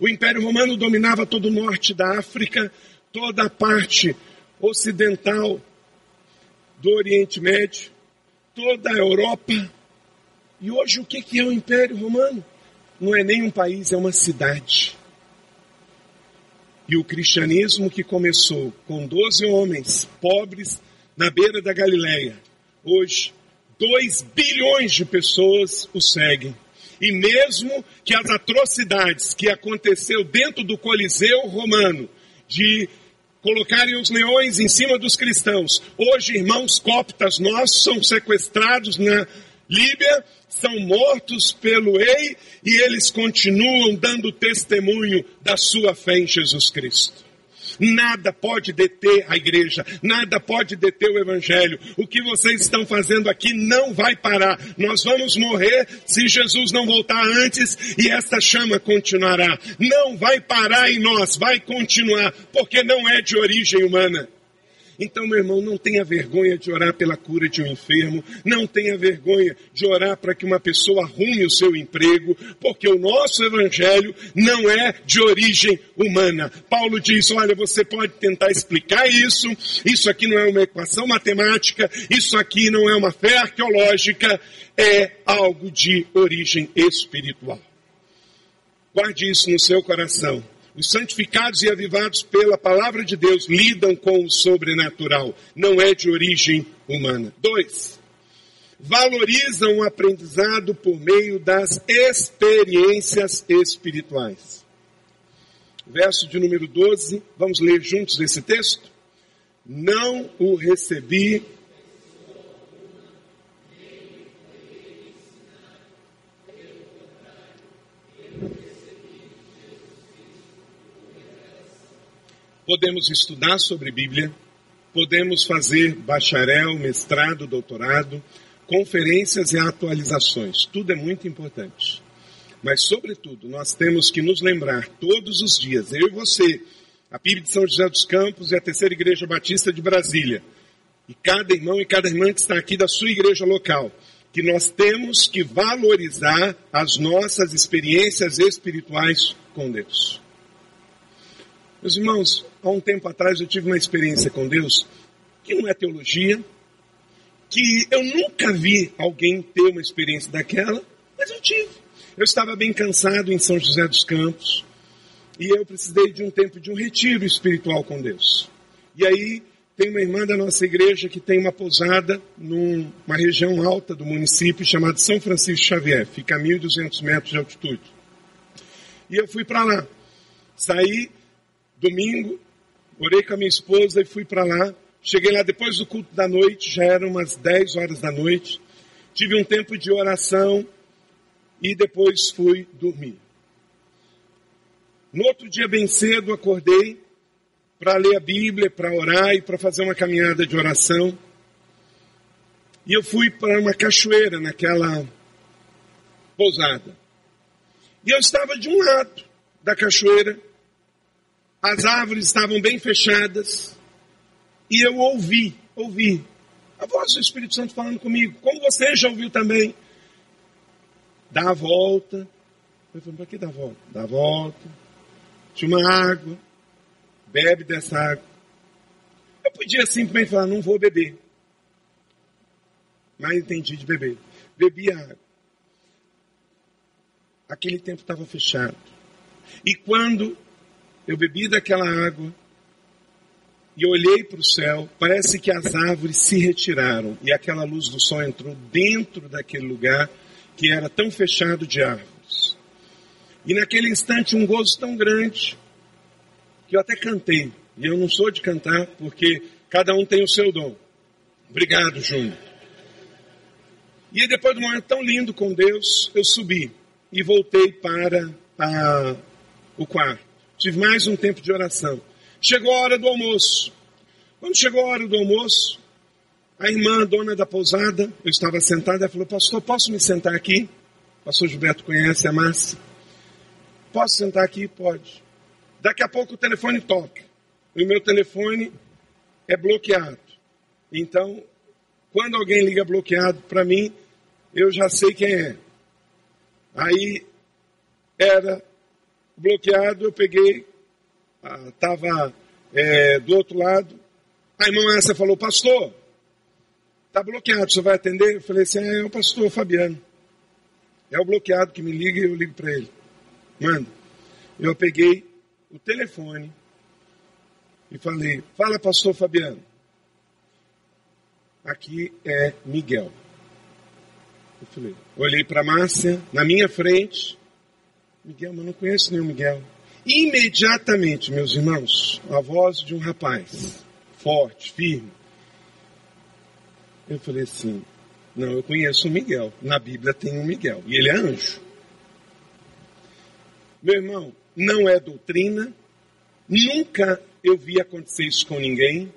O Império Romano dominava todo o norte da África, toda a parte ocidental do Oriente Médio, toda a Europa. E hoje o que é o Império Romano? Não é nem um país, é uma cidade. E o cristianismo que começou com 12 homens pobres na beira da Galileia, hoje 2 bilhões de pessoas o seguem. E mesmo que as atrocidades que aconteceu dentro do Coliseu romano, de colocarem os leões em cima dos cristãos, hoje irmãos coptas nossos são sequestrados na Líbia, são mortos pelo rei e eles continuam dando testemunho da sua fé em Jesus Cristo. Nada pode deter a igreja, nada pode deter o evangelho. O que vocês estão fazendo aqui não vai parar. Nós vamos morrer se Jesus não voltar antes e esta chama continuará. Não vai parar em nós, vai continuar, porque não é de origem humana. Então, meu irmão, não tenha vergonha de orar pela cura de um enfermo, não tenha vergonha de orar para que uma pessoa arrume o seu emprego, porque o nosso evangelho não é de origem humana. Paulo diz: olha, você pode tentar explicar isso, isso aqui não é uma equação matemática, isso aqui não é uma fé arqueológica, é algo de origem espiritual. Guarde isso no seu coração. Os santificados e avivados pela palavra de Deus lidam com o sobrenatural, não é de origem humana. Dois, valorizam o aprendizado por meio das experiências espirituais. Verso de número 12, vamos ler juntos esse texto? Não o recebi podemos estudar sobre Bíblia, podemos fazer bacharel, mestrado, doutorado, conferências e atualizações. Tudo é muito importante. Mas, sobretudo, nós temos que nos lembrar todos os dias, eu e você, a PIB de São José dos Campos e a Terceira Igreja Batista de Brasília, e cada irmão e cada irmã que está aqui da sua igreja local, que nós temos que valorizar as nossas experiências espirituais com Deus. Meus irmãos, há um tempo atrás eu tive uma experiência com Deus que não é teologia, que eu nunca vi alguém ter uma experiência daquela, mas eu tive. Eu estava bem cansado em São José dos Campos e eu precisei de um tempo de um retiro espiritual com Deus. E aí tem uma irmã da nossa igreja que tem uma pousada numa região alta do município chamada São Francisco Xavier, fica a 1.200 metros de altitude. E eu fui para lá. Saí domingo, orei com a minha esposa e fui para lá. Cheguei lá depois do culto da noite, já eram umas 10 horas da noite. Tive um tempo de oração e depois fui dormir. No outro dia, bem cedo, acordei para ler a Bíblia, para orar e para fazer uma caminhada de oração. E eu fui para uma cachoeira naquela pousada. E eu estava de um lado da cachoeira as árvores estavam bem fechadas e eu ouvi, ouvi a voz do Espírito Santo falando comigo, como você já ouviu também. Dá a volta. Eu falei, para que dá a volta? Dá a volta. Tinha uma água. Bebe dessa água. Eu podia simplesmente falar, não vou beber. Mas entendi de beber. Bebi a água. Aquele tempo estava fechado. E quando eu bebi daquela água e olhei para o céu. Parece que as árvores se retiraram e aquela luz do sol entrou dentro daquele lugar que era tão fechado de árvores. E naquele instante um gozo tão grande que eu até cantei. E eu não sou de cantar porque cada um tem o seu dom. Obrigado, Júnior. E depois de um momento tão lindo com Deus, eu subi e voltei para a, o quarto. Tive mais um tempo de oração. Chegou a hora do almoço. Quando chegou a hora do almoço, a irmã, dona da pousada, eu estava sentada, ela falou, pastor, posso me sentar aqui? O pastor Gilberto conhece a Márcia. Posso sentar aqui? Pode. Daqui a pouco o telefone toca. E o meu telefone é bloqueado. Então, quando alguém liga bloqueado para mim, eu já sei quem é. Aí era bloqueado, eu peguei, estava ah, é, do outro lado. A irmã essa falou, pastor, Está bloqueado, você vai atender? Eu falei assim, é, é o pastor Fabiano. É o bloqueado que me liga e eu ligo para ele. Manda. Eu peguei o telefone e falei, fala pastor Fabiano. Aqui é Miguel. Eu falei, olhei para Márcia, na minha frente. Miguel, mas não conheço nenhum Miguel. Imediatamente, meus irmãos, a voz de um rapaz, forte, firme. Eu falei assim, não, eu conheço o Miguel. Na Bíblia tem um Miguel. E ele é anjo. Meu irmão, não é doutrina. Nunca eu vi acontecer isso com ninguém.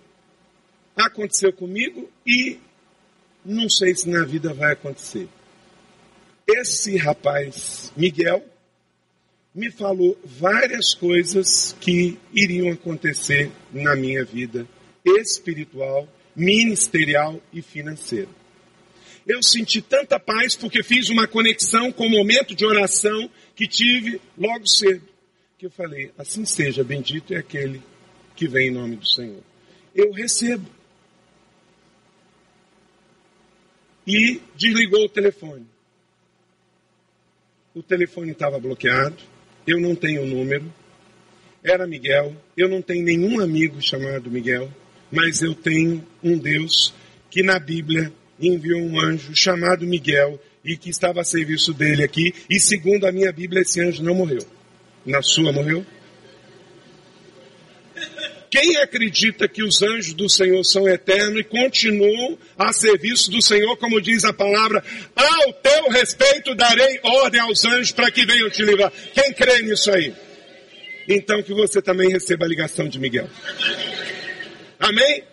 Aconteceu comigo e não sei se na vida vai acontecer. Esse rapaz, Miguel, me falou várias coisas que iriam acontecer na minha vida espiritual, ministerial e financeira. Eu senti tanta paz porque fiz uma conexão com o momento de oração que tive logo cedo. Que eu falei, assim seja, bendito é aquele que vem em nome do Senhor. Eu recebo. E desligou o telefone. O telefone estava bloqueado eu não tenho número, era Miguel, eu não tenho nenhum amigo chamado Miguel, mas eu tenho um Deus que na Bíblia enviou um anjo chamado Miguel e que estava a serviço dele aqui, e segundo a minha Bíblia, esse anjo não morreu. Na sua morreu? Quem acredita que os anjos do Senhor são eternos e continuam a serviço do Senhor, como diz a palavra, ao teu respeito darei ordem aos anjos para que venham te livrar. Quem crê nisso aí? Então que você também receba a ligação de Miguel. Amém?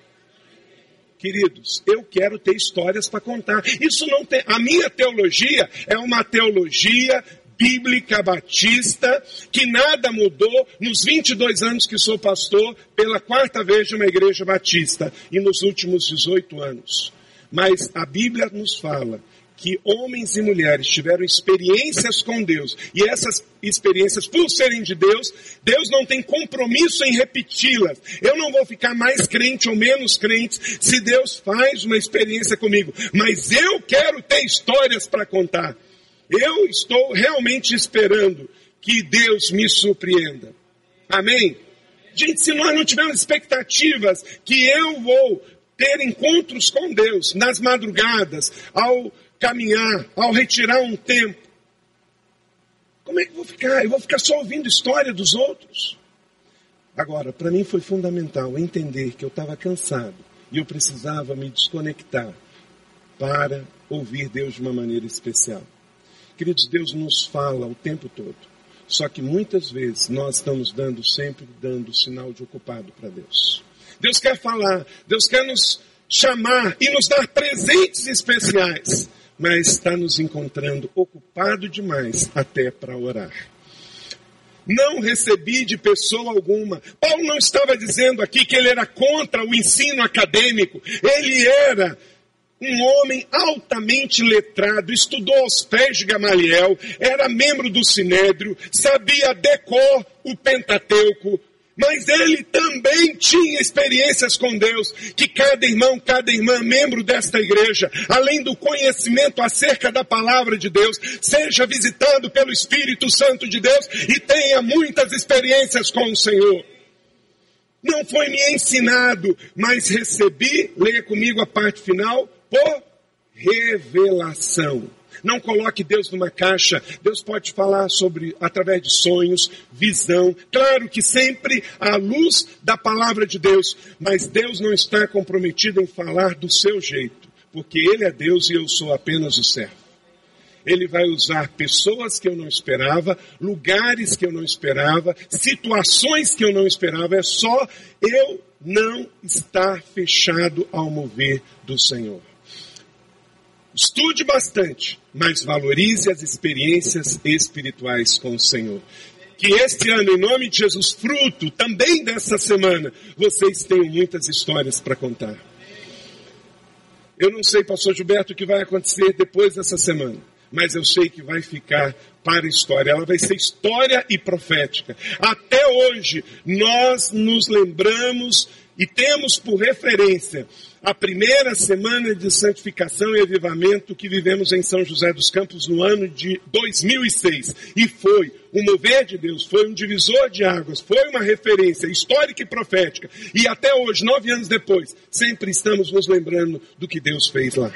Queridos, eu quero ter histórias para contar. Isso não tem. A minha teologia é uma teologia bíblica batista, que nada mudou nos 22 anos que sou pastor, pela quarta vez de uma igreja batista, e nos últimos 18 anos. Mas a Bíblia nos fala que homens e mulheres tiveram experiências com Deus, e essas experiências, por serem de Deus, Deus não tem compromisso em repeti-las. Eu não vou ficar mais crente ou menos crente se Deus faz uma experiência comigo, mas eu quero ter histórias para contar. Eu estou realmente esperando que Deus me surpreenda. Amém? Gente, se nós não tivermos expectativas que eu vou ter encontros com Deus nas madrugadas, ao caminhar, ao retirar um tempo, como é que eu vou ficar? Eu vou ficar só ouvindo história dos outros? Agora, para mim foi fundamental entender que eu estava cansado e eu precisava me desconectar para ouvir Deus de uma maneira especial. Queridos, Deus nos fala o tempo todo. Só que muitas vezes nós estamos dando, sempre dando sinal de ocupado para Deus. Deus quer falar, Deus quer nos chamar e nos dar presentes especiais, mas está nos encontrando ocupado demais até para orar. Não recebi de pessoa alguma. Paulo não estava dizendo aqui que ele era contra o ensino acadêmico. Ele era um homem altamente letrado, estudou aos pés de Gamaliel, era membro do Sinédrio, sabia decor o Pentateuco, mas ele também tinha experiências com Deus, que cada irmão, cada irmã, membro desta igreja, além do conhecimento acerca da palavra de Deus, seja visitado pelo Espírito Santo de Deus e tenha muitas experiências com o Senhor. Não foi me ensinado, mas recebi, leia comigo a parte final, por revelação. Não coloque Deus numa caixa. Deus pode falar sobre através de sonhos, visão. Claro que sempre à luz da palavra de Deus, mas Deus não está comprometido em falar do seu jeito, porque ele é Deus e eu sou apenas o servo. Ele vai usar pessoas que eu não esperava, lugares que eu não esperava, situações que eu não esperava. É só eu não estar fechado ao mover do Senhor. Estude bastante, mas valorize as experiências espirituais com o Senhor. Que este ano, em nome de Jesus, fruto também dessa semana, vocês tenham muitas histórias para contar. Eu não sei, pastor Gilberto, o que vai acontecer depois dessa semana, mas eu sei que vai ficar para a história. Ela vai ser história e profética. Até hoje, nós nos lembramos e temos por referência a primeira semana de santificação e avivamento que vivemos em São José dos Campos no ano de 2006. E foi um mover de Deus, foi um divisor de águas, foi uma referência histórica e profética. E até hoje, nove anos depois, sempre estamos nos lembrando do que Deus fez lá.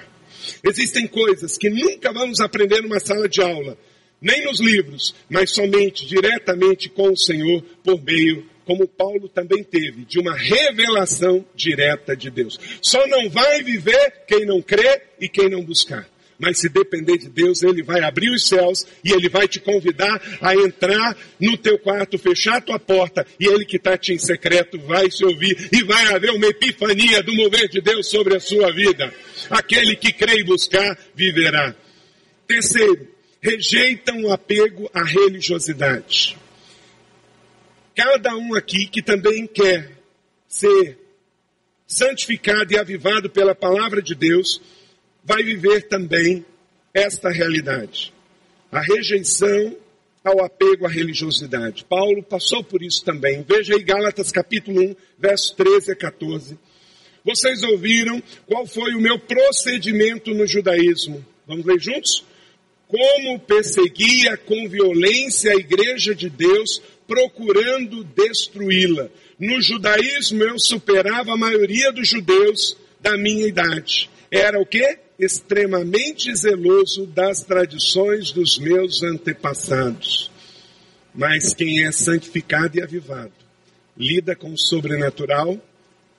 Existem coisas que nunca vamos aprender numa sala de aula, nem nos livros, mas somente diretamente com o Senhor por meio como Paulo também teve, de uma revelação direta de Deus. Só não vai viver quem não crê e quem não buscar. Mas se depender de Deus, Ele vai abrir os céus e Ele vai te convidar a entrar no teu quarto, fechar a tua porta e Ele que está te em secreto vai te ouvir e vai haver uma epifania do mover de Deus sobre a sua vida. Aquele que crê e buscar, viverá. Terceiro, rejeitam o apego à religiosidade. Cada um aqui que também quer ser santificado e avivado pela palavra de Deus, vai viver também esta realidade. A rejeição ao apego à religiosidade. Paulo passou por isso também. Veja aí Gálatas capítulo 1, verso 13 a 14. Vocês ouviram qual foi o meu procedimento no judaísmo. Vamos ler juntos? Como perseguia com violência a igreja de Deus, procurando destruí-la. No judaísmo eu superava a maioria dos judeus da minha idade. Era o quê? extremamente zeloso das tradições dos meus antepassados. Mas quem é santificado e avivado, lida com o sobrenatural,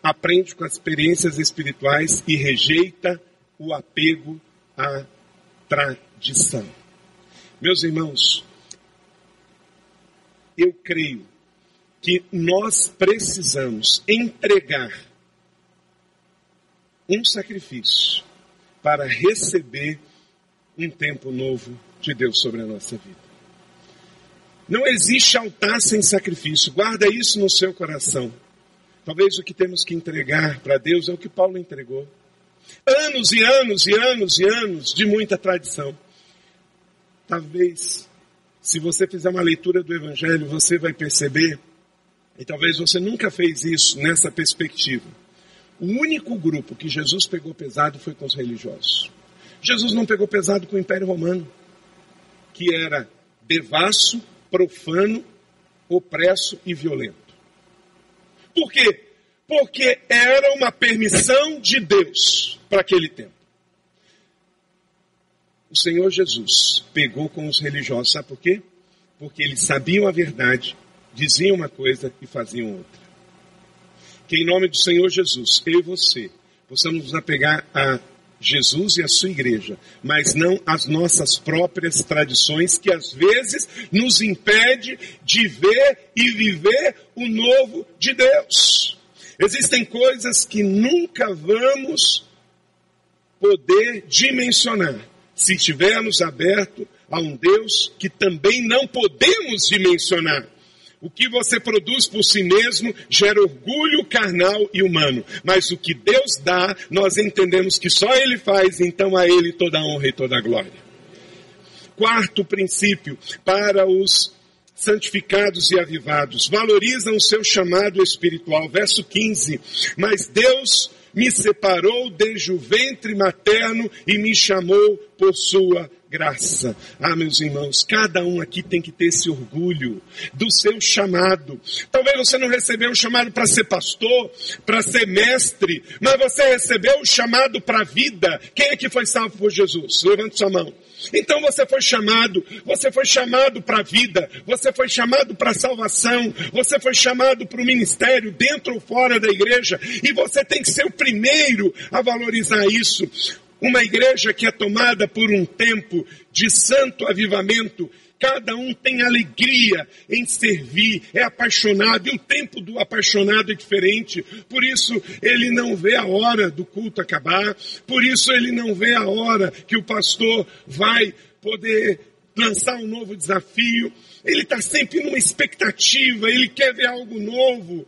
aprende com as experiências espirituais e rejeita o apego à tradição. Meus irmãos, eu creio que nós precisamos entregar um sacrifício para receber um tempo novo de Deus sobre a nossa vida. Não existe altar sem sacrifício, guarda isso no seu coração. Talvez o que temos que entregar para Deus é o que Paulo entregou. Anos e anos e anos e anos de muita tradição. Talvez, se você fizer uma leitura do Evangelho, você vai perceber, e talvez você nunca fez isso nessa perspectiva, o único grupo que Jesus pegou pesado foi com os religiosos. Jesus não pegou pesado com o Império Romano, que era devasso, profano, opresso e violento. Por quê? Porque era uma permissão de Deus para aquele tempo. O Senhor Jesus pegou com os religiosos, sabe por quê? Porque eles sabiam a verdade, diziam uma coisa e faziam outra que em nome do Senhor Jesus, eu e você, possamos nos apegar a Jesus e a sua igreja, mas não às nossas próprias tradições que às vezes nos impede de ver e viver o novo de Deus. Existem coisas que nunca vamos poder dimensionar se estivermos abertos a um Deus que também não podemos dimensionar. O que você produz por si mesmo gera orgulho carnal e humano. Mas o que Deus dá, nós entendemos que só Ele faz, então a Ele toda a honra e toda a glória. Quarto princípio, para os santificados e avivados, valorizam o seu chamado espiritual. Verso 15. Mas Deus me separou desde o ventre materno e me chamou por sua graça. Ah, meus irmãos, cada um aqui tem que ter esse orgulho do seu chamado. Talvez você não recebeu um chamado para ser pastor, para ser mestre, mas você recebeu o chamado para a vida. Quem é que foi salvo por Jesus? Levante sua mão. Então você foi chamado, você foi chamado para a vida, você foi chamado para a salvação, você foi chamado para o ministério, dentro ou fora da igreja, e você tem que ser o primeiro a valorizar isso. Uma igreja que é tomada por um tempo de santo avivamento, cada um tem alegria em servir, é apaixonado, e o tempo do apaixonado é diferente, por isso ele não vê a hora do culto acabar, por isso ele não vê a hora que o pastor vai poder lançar um novo desafio, ele está sempre numa expectativa, ele quer ver algo novo,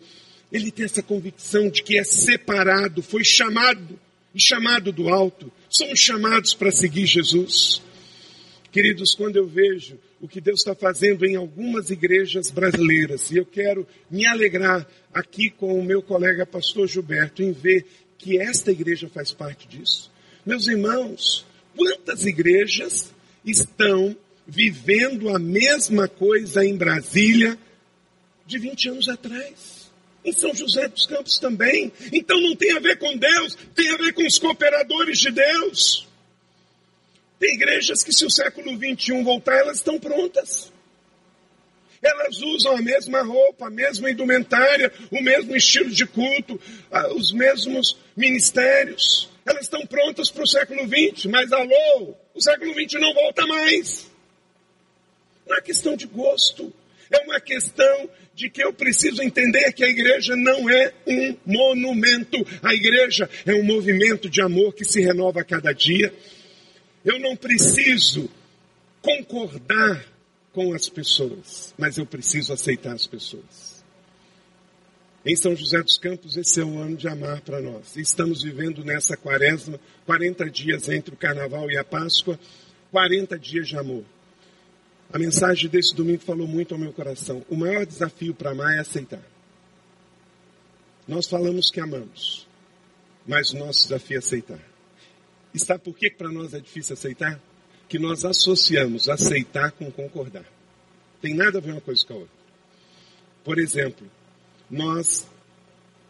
ele tem essa convicção de que é separado, foi chamado e chamado do alto. Somos chamados para seguir Jesus. Queridos, quando eu vejo o que Deus está fazendo em algumas igrejas brasileiras. E eu quero me alegrar aqui com o meu colega pastor Gilberto em ver que esta igreja faz parte disso. Meus irmãos, quantas igrejas estão vivendo a mesma coisa em Brasília de 20 anos atrás? Em São José dos Campos também. Então não tem a ver com Deus, tem a ver com os cooperadores de Deus. Tem igrejas que, se o século XXI voltar, elas estão prontas. Elas usam a mesma roupa, a mesma indumentária, o mesmo estilo de culto, os mesmos ministérios. Elas estão prontas para o século XX, mas alô, o século XX não volta mais. Não é questão de gosto, é uma questão de que eu preciso entender que a igreja não é um monumento. A igreja é um movimento de amor que se renova a cada dia. Eu não preciso concordar com as pessoas, mas eu preciso aceitar as pessoas. Em São José dos Campos, esse é um ano de amar para nós. Estamos vivendo nessa quaresma, 40 dias entre o carnaval e a Páscoa, 40 dias de amor. A mensagem desse domingo falou muito ao meu coração. O maior desafio para amar é aceitar. Nós falamos que amamos, mas o nosso desafio é aceitar. E sabe por que para nós é difícil aceitar? Que nós associamos aceitar com concordar. Tem nada a ver uma coisa com a outra. Por exemplo, nós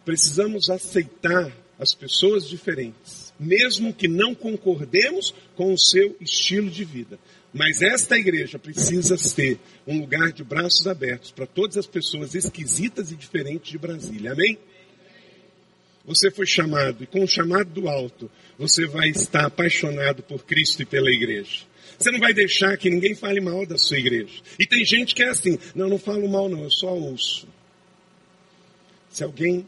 precisamos aceitar as pessoas diferentes, mesmo que não concordemos com o seu estilo de vida. Mas esta igreja precisa ser um lugar de braços abertos para todas as pessoas esquisitas e diferentes de Brasília. Amém? Você foi chamado, e com o chamado do alto, você vai estar apaixonado por Cristo e pela igreja. Você não vai deixar que ninguém fale mal da sua igreja. E tem gente que é assim, não, não falo mal não, eu só ouço. Se alguém,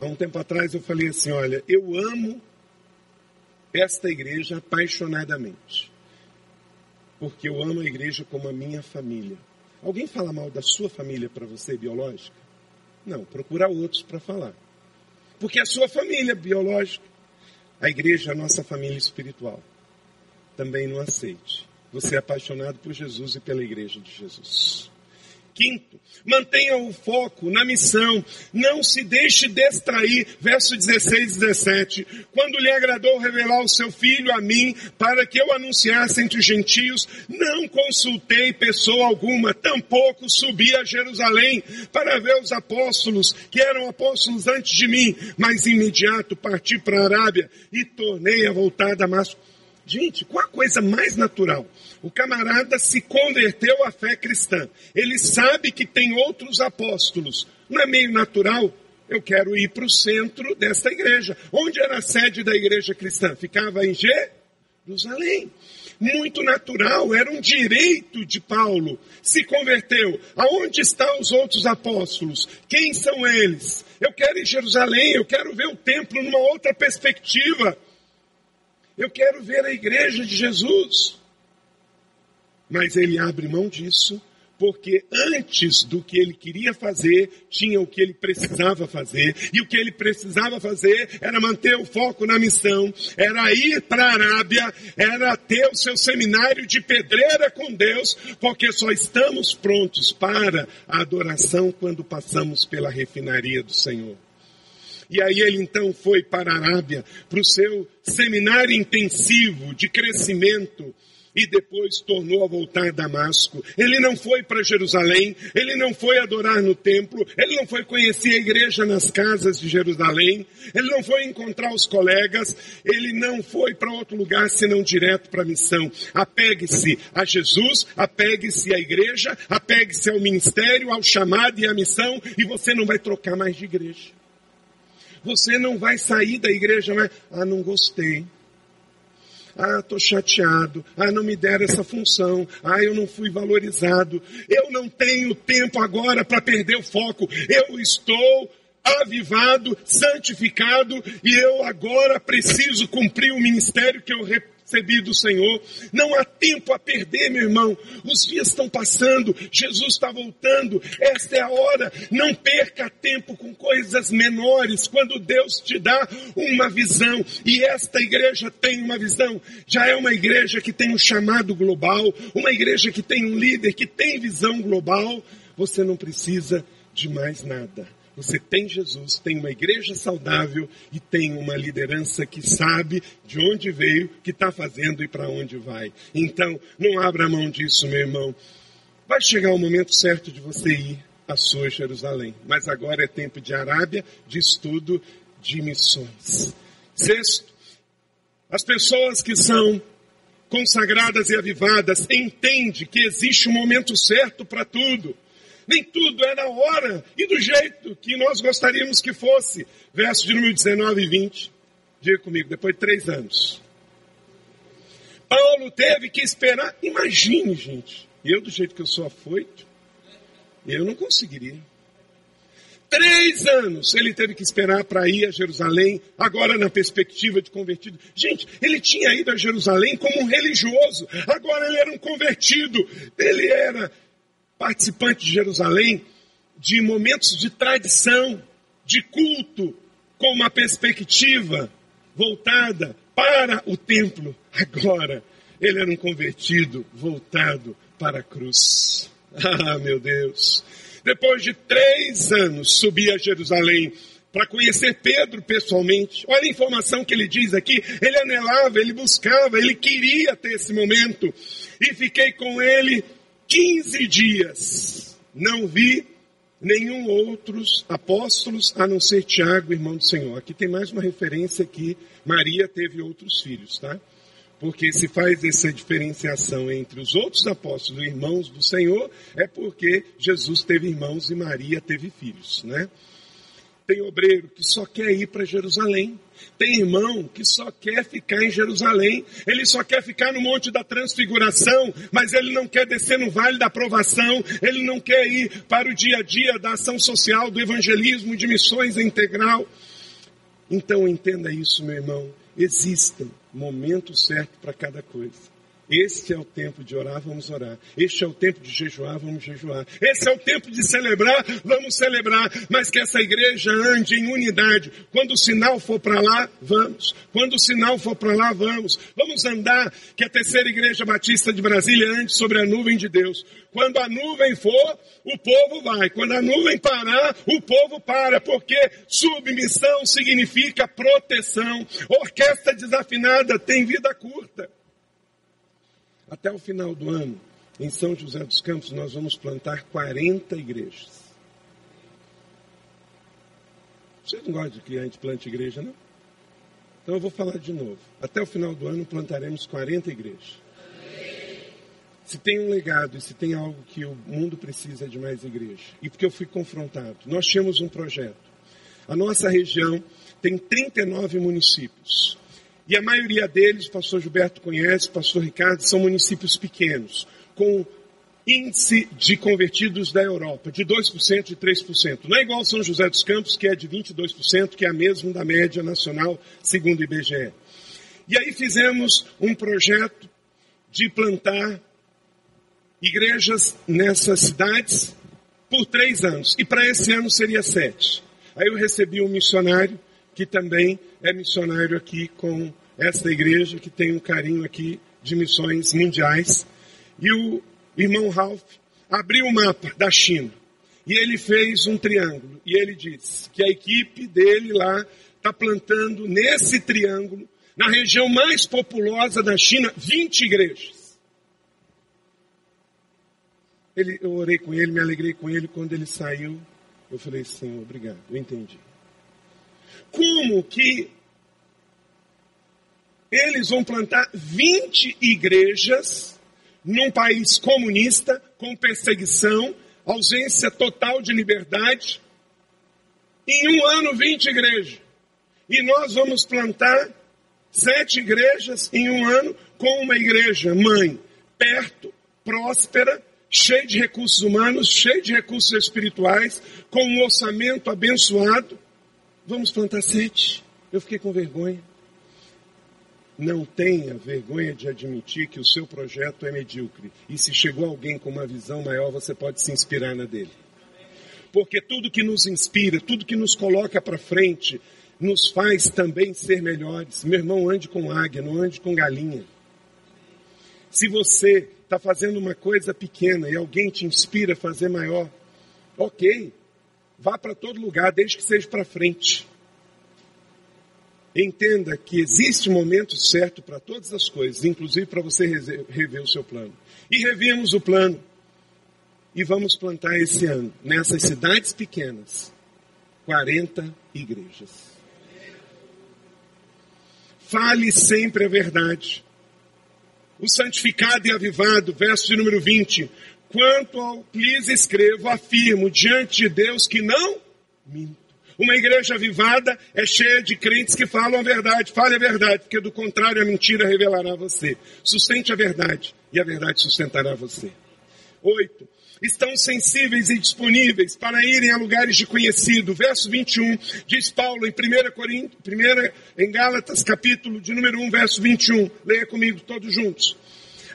há um tempo atrás eu falei assim, olha, eu amo esta igreja apaixonadamente. Porque eu amo a igreja como a minha família. Alguém fala mal da sua família para você, biológica? Não, procura outros para falar porque é a sua família biológica. A igreja é a nossa família espiritual. Também não aceite. Você é apaixonado por Jesus e pela igreja de Jesus. Quinto, mantenha o foco na missão, não se deixe distrair. Verso 16 e 17. Quando lhe agradou revelar o seu filho a mim, para que eu anunciasse entre os gentios, não consultei pessoa alguma, tampouco subi a Jerusalém para ver os apóstolos, que eram apóstolos antes de mim, mas imediato parti para a Arábia e tornei a voltar a Damasco. Gente, qual a coisa mais natural? O camarada se converteu à fé cristã. Ele sabe que tem outros apóstolos. Não é meio natural? Eu quero ir para o centro desta igreja. Onde era a sede da igreja cristã? Ficava em Jerusalém. Muito natural, era um direito de Paulo. Se converteu. Aonde estão os outros apóstolos? Quem são eles? Eu quero ir em Jerusalém, eu quero ver o templo numa outra perspectiva. Eu quero ver a igreja de Jesus. Mas ele abre mão disso, porque antes do que ele queria fazer, tinha o que ele precisava fazer. E o que ele precisava fazer era manter o foco na missão, era ir para a Arábia, era ter o seu seminário de pedreira com Deus, porque só estamos prontos para a adoração quando passamos pela refinaria do Senhor. E aí ele então foi para a Arábia, para o seu seminário intensivo de crescimento, e depois tornou a voltar a Damasco. Ele não foi para Jerusalém, ele não foi adorar no templo, ele não foi conhecer a igreja nas casas de Jerusalém, ele não foi encontrar os colegas, ele não foi para outro lugar senão direto para a missão. Apegue-se a Jesus, apegue-se à igreja, apegue-se ao ministério, ao chamado e à missão, e você não vai trocar mais de igreja. Você não vai sair da igreja mais, ah, não gostei. Ah, estou chateado. Ah, não me deram essa função. Ah, eu não fui valorizado. Eu não tenho tempo agora para perder o foco. Eu estou avivado, santificado e eu agora preciso cumprir o ministério que eu recebi do Senhor. Não há tempo a perder, meu irmão. Os dias estão passando, Jesus está voltando. Esta é a hora. Não perca tempo com coisas menores. Quando Deus te dá uma visão, e esta igreja tem uma visão, já é uma igreja que tem um chamado global, uma igreja que tem um líder que tem visão global. Você não precisa de mais nada. Você tem Jesus, tem uma igreja saudável e tem uma liderança que sabe de onde veio, que está fazendo e para onde vai. Então, não abra mão disso, meu irmão. Vai chegar o momento certo de você ir à sua Jerusalém. Mas agora é tempo de Arábia, de estudo, de missões. Sexto, as pessoas que são consagradas e avivadas entendem que existe um momento certo para tudo. Nem tudo é na hora e do jeito que nós gostaríamos que fosse. Verso de número 19 e 20. Diga comigo, depois de três anos. Paulo teve que esperar. Imagine, gente. Eu, do jeito que eu sou afoito, eu não conseguiria. Três anos ele teve que esperar para ir a Jerusalém, agora na perspectiva de convertido. Gente, ele tinha ido a Jerusalém como um religioso, agora ele era um convertido. Ele era participante de Jerusalém de momentos de tradição, de culto, com uma perspectiva voltada para o templo. Agora, ele era um convertido voltado para a cruz. Ah, meu Deus! Depois de três anos, subi a Jerusalém para conhecer Pedro pessoalmente. Olha a informação que ele diz aqui. Ele anelava, ele buscava, ele queria ter esse momento. E fiquei com ele 15 dias não vi nenhum outros apóstolos a não ser Tiago, irmão do Senhor. Aqui tem mais uma referência que Maria teve outros filhos, tá? Porque se faz essa diferenciação entre os outros apóstolos e irmãos do Senhor, é porque Jesus teve irmãos e Maria teve filhos, né? Tem obreiro que só quer ir para Jerusalém. Tem irmão que só quer ficar em Jerusalém. Ele só quer ficar no Monte da Transfiguração, mas ele não quer descer no Vale da Aprovação. Ele não quer ir para o dia a dia da ação social, do evangelismo, de missões integral. Então entenda isso, meu irmão. Existem momentos certos para cada coisa. Este é o tempo de orar, vamos orar. Este é o tempo de jejuar, vamos jejuar. Esse é o tempo de celebrar, vamos celebrar. Mas que essa igreja ande em unidade. Quando o sinal for para lá, vamos. Quando o sinal for para lá, vamos. Vamos andar, que a terceira igreja batista de Brasília ande sobre a nuvem de Deus. Quando a nuvem for, o povo vai. Quando a nuvem parar, o povo para. Porque submissão significa proteção. Orquestra desafinada tem vida curta. Até o final do ano, em São José dos Campos, nós vamos plantar 40 igrejas. Vocês não gostam de que a gente plante igreja, não? Então eu vou falar de novo. Até o final do ano plantaremos 40 igrejas. Se tem um legado e se tem algo que o mundo precisa de mais igreja, e porque eu fui confrontado, nós tínhamos um projeto. A nossa região tem 39 municípios. E a maioria deles, pastor Gilberto conhece, pastor Ricardo, são municípios pequenos, com índice de convertidos da Europa, de 2% e 3%. Não é igual São José dos Campos, que é de 22%, que é a mesma da média nacional, segundo o IBGE. E aí fizemos um projeto de plantar igrejas nessas cidades por três anos. E para esse ano seria sete. Aí eu recebi um missionário que também é missionário aqui com esta igreja, que tem um carinho aqui de missões mundiais. E o irmão Ralph abriu o mapa da China. E ele fez um triângulo. E ele disse que a equipe dele lá está plantando nesse triângulo, na região mais populosa da China, 20 igrejas. Ele, eu orei com ele, me alegrei com ele. Quando ele saiu, eu falei, Senhor, obrigado, eu entendi. Como que eles vão plantar 20 igrejas num país comunista, com perseguição, ausência total de liberdade. Em um ano, 20 igrejas. E nós vamos plantar sete igrejas em um ano, com uma igreja mãe, perto, próspera, cheia de recursos humanos, cheia de recursos espirituais, com um orçamento abençoado. Vamos plantar sete. Eu fiquei com vergonha. não tenha vergonha de admitir que o seu projeto é medíocre. E se chegou alguém com uma visão maior, você pode se inspirar na dele. Porque tudo que nos inspira, tudo que nos coloca para frente, nos faz também ser melhores. Meu irmão, ande com águia, não ande com galinha. Se você está fazendo uma coisa pequena e alguém te inspira a fazer maior, ok, vá para todo lugar, desde que seja para frente. Entenda que existe um momento certo para todas as coisas, inclusive para você rever o seu plano. E revimos o plano. E vamos plantar esse ano, nessas cidades pequenas, 40 igrejas. Fale sempre a verdade. O santificado e avivado, verso de número 20. Quanto ao que lhes escrevo, afirmo diante de Deus que não minto. Uma igreja avivada é cheia de crentes que falam a verdade. Fale a verdade, porque do contrário a mentira revelará você. Sustente a verdade e a verdade sustentará você. Oito. Estão sensíveis e disponíveis para irem a lugares de conhecido. Verso 21, diz Paulo em 1 Coríntios, 1 em Gálatas, capítulo de número 1, verso 21. Leia comigo todos juntos.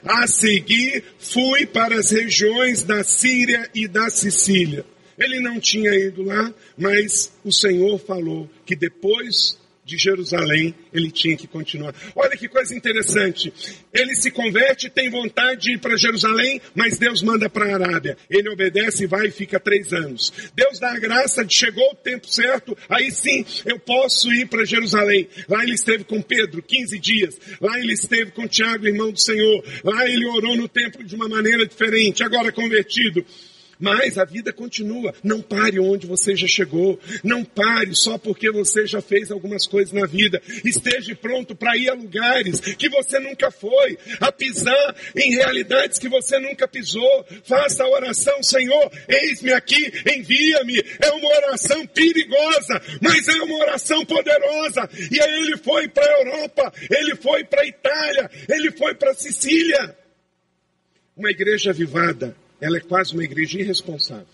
A seguir, fui para as regiões da Síria e da Sicília. Ele não tinha ido lá, mas o Senhor falou que depois de Jerusalém, ele tinha que continuar. Olha que coisa interessante. Ele se converte, tem vontade de ir para Jerusalém, mas Deus manda para a Arábia. Ele obedece e vai e fica três anos. Deus dá a graça de chegou o tempo certo, aí sim eu posso ir para Jerusalém. Lá ele esteve com Pedro 15 dias. Lá ele esteve com Tiago, irmão do Senhor. Lá ele orou no templo de uma maneira diferente. Agora convertido. Mas a vida continua. Não pare onde você já chegou. Não pare só porque você já fez algumas coisas na vida. Esteja pronto para ir a lugares que você nunca foi, a pisar em realidades que você nunca pisou. Faça a oração, Senhor, eis-me aqui, envia-me. É uma oração perigosa, mas é uma oração poderosa. E aí ele foi para a Europa, ele foi para a Itália, ele foi para a Sicília. Uma igreja avivada ela é quase uma igreja irresponsável.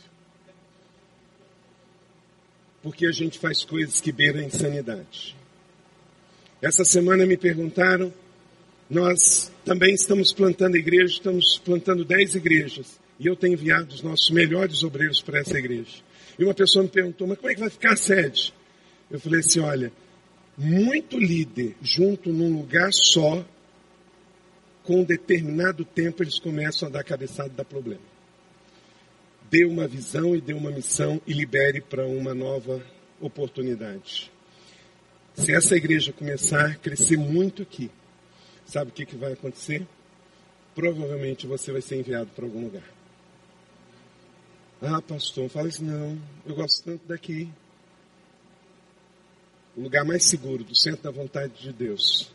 Porque a gente faz coisas que beiram a insanidade. Essa semana me perguntaram, nós também estamos plantando igrejas, estamos plantando dez igrejas. E eu tenho enviado os nossos melhores obreiros para essa igreja. E uma pessoa me perguntou, mas como é que vai ficar a sede? Eu falei assim, olha, muito líder junto num lugar só, com um determinado tempo eles começam a dar cabeçada e dar problema dê uma visão e dê uma missão e libere para uma nova oportunidade. Se essa igreja começar a crescer muito aqui, sabe o que, que vai acontecer? Provavelmente você vai ser enviado para algum lugar. Ah, pastor, fala isso não. Eu gosto tanto daqui. O lugar mais seguro do centro da vontade de Deus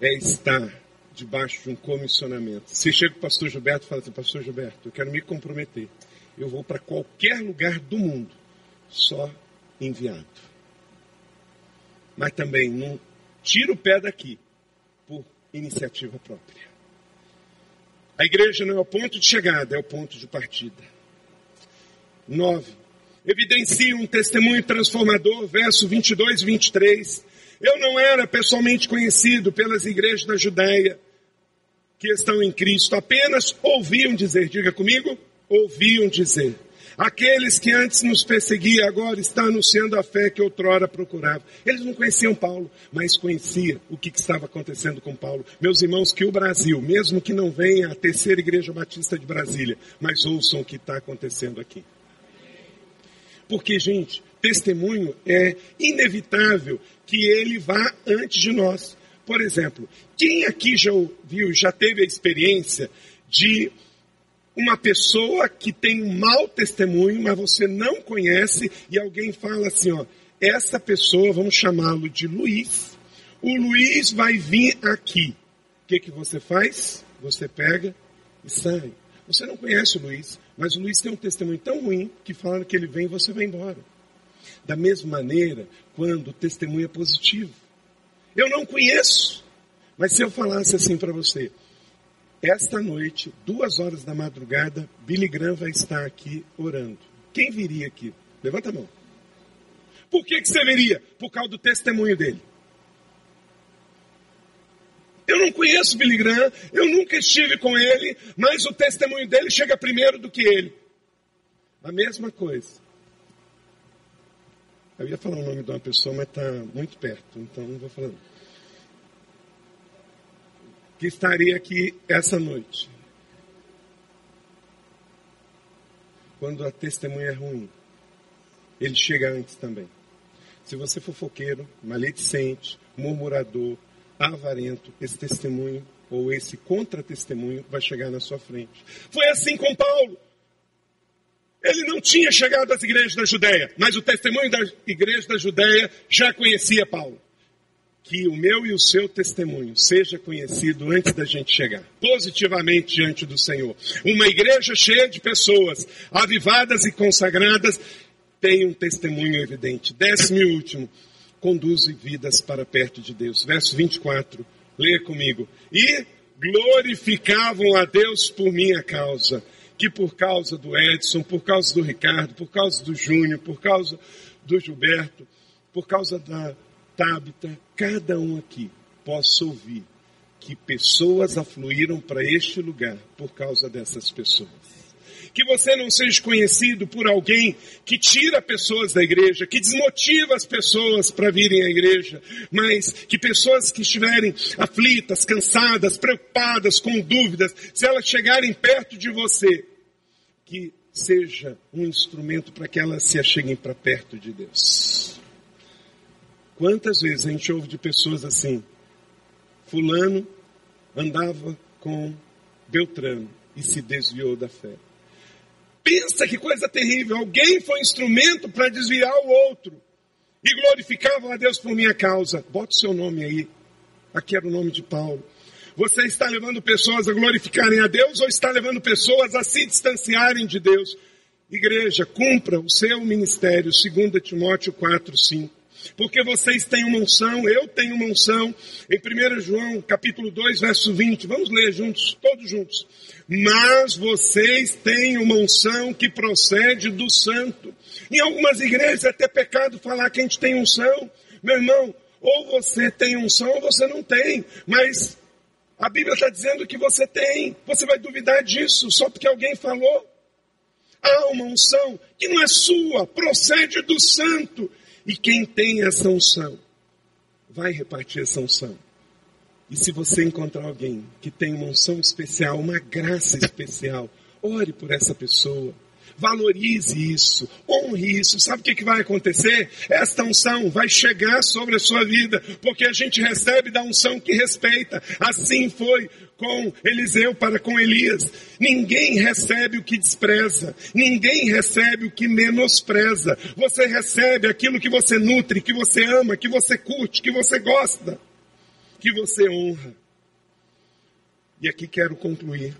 é estar debaixo de um comissionamento. Se chega o pastor Gilberto e fala assim, pastor Gilberto, eu quero me comprometer. Eu vou para qualquer lugar do mundo, só enviado. Mas também não tira o pé daqui por iniciativa própria. A igreja não é o ponto de chegada, é o ponto de partida. Nove. Evidencia um testemunho transformador, verso 22 e 23. Eu não era pessoalmente conhecido pelas igrejas da Judéia que estão em Cristo, apenas ouviam dizer, diga comigo, ouviam dizer. Aqueles que antes nos perseguiam agora estão anunciando a fé que outrora procurava. Eles não conheciam Paulo, mas conheciam o que estava acontecendo com Paulo. Meus irmãos, que o Brasil, mesmo que não venha a terceira igreja batista de Brasília, mas ouçam o que está acontecendo aqui. Porque, gente, testemunho é inevitável que ele vá antes de nós. Por exemplo, quem aqui já ouviu, já teve a experiência de uma pessoa que tem um mau testemunho, mas você não conhece, e alguém fala assim, ó, essa pessoa, vamos chamá-lo de Luiz, o Luiz vai vir aqui. O que, que você faz? Você pega e sai. Você não conhece o Luiz, mas o Luiz tem um testemunho tão ruim que fala que ele vem e você vai embora. Da mesma maneira, quando o testemunho é positivo. Eu não conheço, mas se eu falasse assim para você, esta noite, duas horas da madrugada, Billy Graham vai estar aqui orando. Quem viria aqui? Levanta a mão. Por que, que você viria? Por causa do testemunho dele. Eu não conheço Billy Graham, eu nunca estive com ele, mas o testemunho dele chega primeiro do que ele. A mesma coisa. Eu ia falar o nome de uma pessoa, mas está muito perto, então não vou falar. Que estaria aqui essa noite. Quando a testemunha é ruim, ele chega antes também. Se você for fofoqueiro, maledicente, murmurador, avarento, esse testemunho ou esse contra-testemunho vai chegar na sua frente. Foi assim com Paulo. Ele não tinha chegado às igrejas da Judéia, mas o testemunho da igreja da Judéia já conhecia Paulo. Que o meu e o seu testemunho seja conhecido antes da gente chegar, positivamente diante do Senhor. Uma igreja cheia de pessoas avivadas e consagradas tem um testemunho evidente. Décimo e último, conduz vidas para perto de Deus. Verso 24, leia comigo. E glorificavam a Deus por minha causa que por causa do Edson, por causa do Ricardo, por causa do Júnior, por causa do Gilberto, por causa da Tabita, cada um aqui possa ouvir que pessoas afluíram para este lugar por causa dessas pessoas que você não seja conhecido por alguém que tira pessoas da igreja, que desmotiva as pessoas para virem à igreja, mas que pessoas que estiverem aflitas, cansadas, preocupadas, com dúvidas, se elas chegarem perto de você, que seja um instrumento para que elas se acheguem para perto de Deus. Quantas vezes a gente ouve de pessoas assim, fulano andava com Beltrano e se desviou da fé. Pensa que coisa terrível. Alguém foi instrumento para desviar o outro. E glorificavam a Deus por minha causa. Bote seu nome aí. Aqui era o nome de Paulo. Você está levando pessoas a glorificarem a Deus ou está levando pessoas a se distanciarem de Deus? Igreja, cumpra o seu ministério, 2 Timóteo 4, 5. Porque vocês têm uma unção, eu tenho uma unção. Em 1 João, capítulo 2, verso 20. Vamos ler juntos, todos juntos mas vocês têm uma unção que procede do santo. Em algumas igrejas é até pecado falar que a gente tem unção. Meu irmão, ou você tem unção ou você não tem. Mas a Bíblia está dizendo que você tem. Você vai duvidar disso só porque alguém falou? Há uma unção que não é sua, procede do santo. E quem tem essa unção vai repartir essa unção. E se você encontrar alguém que tem uma unção especial, uma graça especial, ore por essa pessoa. Valorize isso, honre isso. Sabe o que, que vai acontecer? Esta unção vai chegar sobre a sua vida, porque a gente recebe da unção que respeita. Assim foi com Eliseu para com Elias. Ninguém recebe o que despreza, ninguém recebe o que menospreza. Você recebe aquilo que você nutre, que você ama, que você curte, que você gosta que você honra. E aqui quero concluir.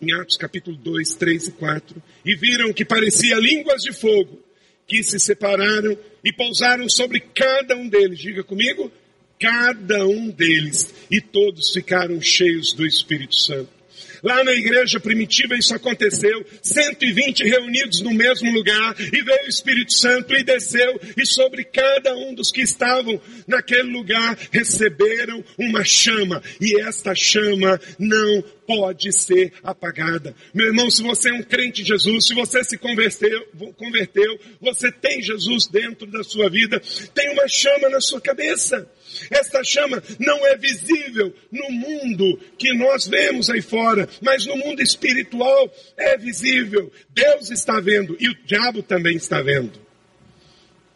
Em Atos capítulo 2, 3 e 4. E viram que parecia línguas de fogo, que se separaram e pousaram sobre cada um deles. Diga comigo, cada um deles. E todos ficaram cheios do Espírito Santo. Lá na igreja primitiva isso aconteceu, 120 reunidos no mesmo lugar, e veio o Espírito Santo e desceu, e sobre cada um dos que estavam naquele lugar receberam uma chama, e esta chama não pode ser apagada. Meu irmão, se você é um crente em Jesus, se você se converteu, converteu, você tem Jesus dentro da sua vida, tem uma chama na sua cabeça. Esta chama não é visível no mundo que nós vemos aí fora, mas no mundo espiritual é visível. Deus está vendo e o diabo também está vendo.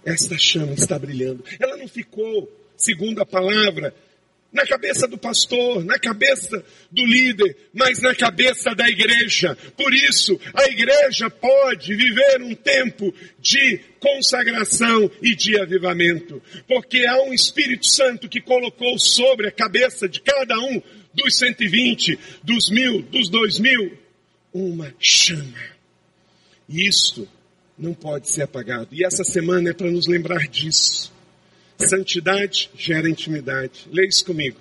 Esta chama está brilhando. Ela não ficou, segundo a palavra, na cabeça do pastor, na cabeça do líder, mas na cabeça da igreja. Por isso, a igreja pode viver um tempo de consagração e de avivamento, porque há um Espírito Santo que colocou sobre a cabeça de cada um dos 120, dos mil, dos dois mil, uma chama. E isso não pode ser apagado. E essa semana é para nos lembrar disso. Santidade gera intimidade. Leia isso comigo.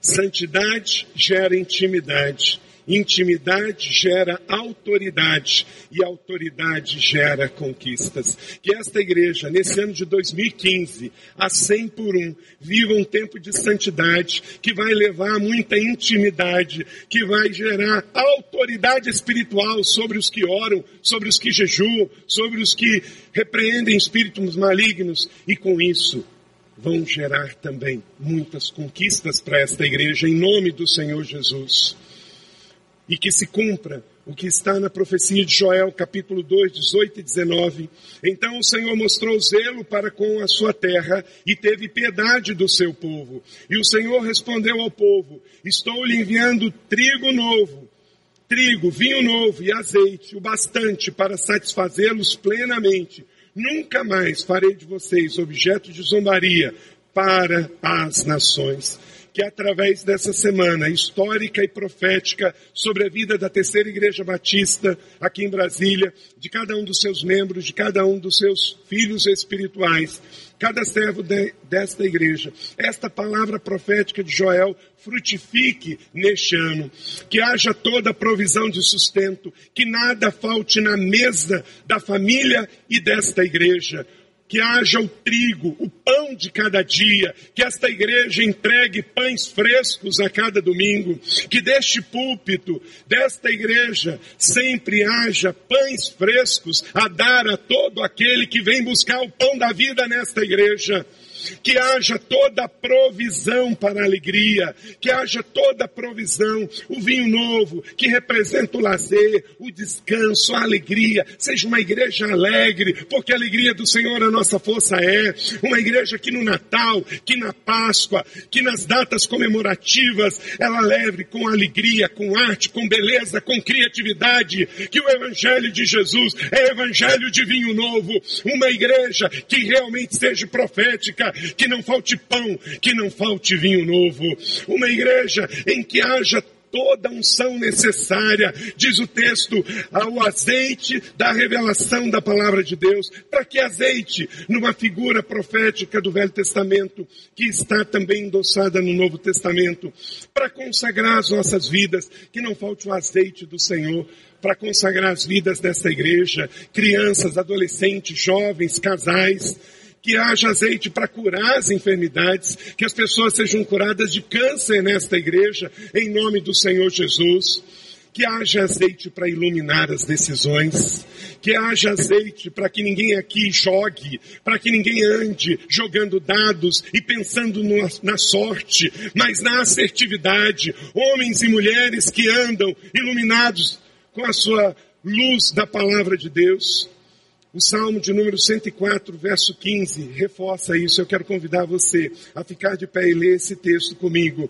Santidade gera intimidade. Intimidade gera autoridade e autoridade gera conquistas. Que esta igreja, nesse ano de 2015, a 100 por um, viva um tempo de santidade que vai levar muita intimidade, que vai gerar autoridade espiritual sobre os que oram, sobre os que jejuam, sobre os que repreendem espíritos malignos e com isso vão gerar também muitas conquistas para esta igreja em nome do Senhor Jesus e que se cumpra o que está na profecia de Joel, capítulo 2, 18 e 19. Então o Senhor mostrou zelo para com a sua terra e teve piedade do seu povo. E o Senhor respondeu ao povo: Estou lhe enviando trigo novo, trigo, vinho novo e azeite, o bastante para satisfazê-los plenamente. Nunca mais farei de vocês objeto de zombaria para as nações. Que através dessa semana histórica e profética sobre a vida da terceira igreja batista aqui em Brasília, de cada um dos seus membros, de cada um dos seus filhos espirituais, cada servo de, desta igreja, esta palavra profética de Joel frutifique neste ano, que haja toda a provisão de sustento, que nada falte na mesa da família e desta igreja que haja o trigo, o pão de cada dia, que esta igreja entregue pães frescos a cada domingo, que deste púlpito, desta igreja, sempre haja pães frescos a dar a todo aquele que vem buscar o pão da vida nesta igreja que haja toda a provisão para a alegria, que haja toda a provisão, o vinho novo, que representa o lazer, o descanso, a alegria, seja uma igreja alegre, porque a alegria do Senhor a nossa força é, uma igreja que no Natal, que na Páscoa, que nas datas comemorativas, ela leve com alegria, com arte, com beleza, com criatividade, que o Evangelho de Jesus é Evangelho de vinho novo, uma igreja que realmente seja profética, que não falte pão, que não falte vinho novo. Uma igreja em que haja toda a unção necessária, diz o texto, ao azeite da revelação da palavra de Deus. Para que azeite? Numa figura profética do Velho Testamento, que está também endossada no Novo Testamento. Para consagrar as nossas vidas, que não falte o azeite do Senhor. Para consagrar as vidas desta igreja, crianças, adolescentes, jovens, casais, que haja azeite para curar as enfermidades, que as pessoas sejam curadas de câncer nesta igreja, em nome do Senhor Jesus. Que haja azeite para iluminar as decisões, que haja azeite para que ninguém aqui jogue, para que ninguém ande jogando dados e pensando no, na sorte, mas na assertividade. Homens e mulheres que andam iluminados com a sua luz da palavra de Deus. O Salmo de número 104, verso 15, reforça isso. Eu quero convidar você a ficar de pé e ler esse texto comigo.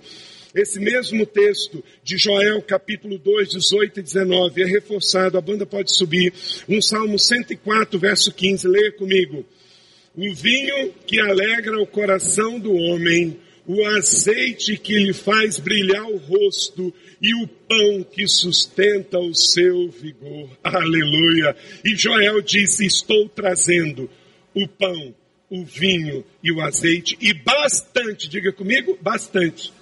Esse mesmo texto de Joel, capítulo 2, 18 e 19, é reforçado, a banda pode subir. Um Salmo 104, verso 15, leia comigo. O vinho que alegra o coração do homem, o azeite que lhe faz brilhar o rosto e o pão que sustenta o seu vigor. Aleluia. E Joel disse: Estou trazendo o pão, o vinho e o azeite, e bastante, diga comigo, bastante.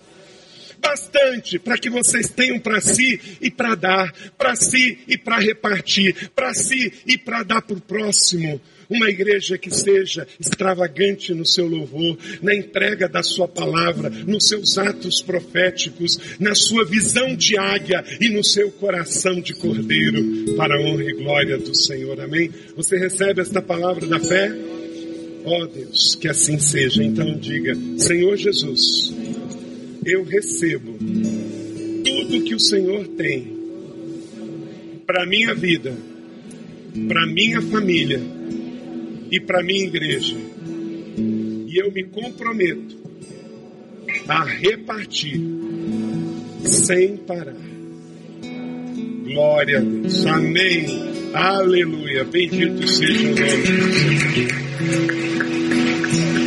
Bastante para que vocês tenham para si e para dar, para si e para repartir, para si e para dar para o próximo. Uma igreja que seja extravagante no seu louvor, na entrega da sua palavra, nos seus atos proféticos, na sua visão de águia e no seu coração de cordeiro, para a honra e glória do Senhor. Amém? Você recebe esta palavra da fé? Ó oh Deus, que assim seja. Então diga, Senhor Jesus, eu recebo tudo que o Senhor tem para minha vida, para minha família e para minha igreja. E eu me comprometo a repartir sem parar. Glória a Deus. Amém. Aleluia. Bendito seja o nome do Senhor.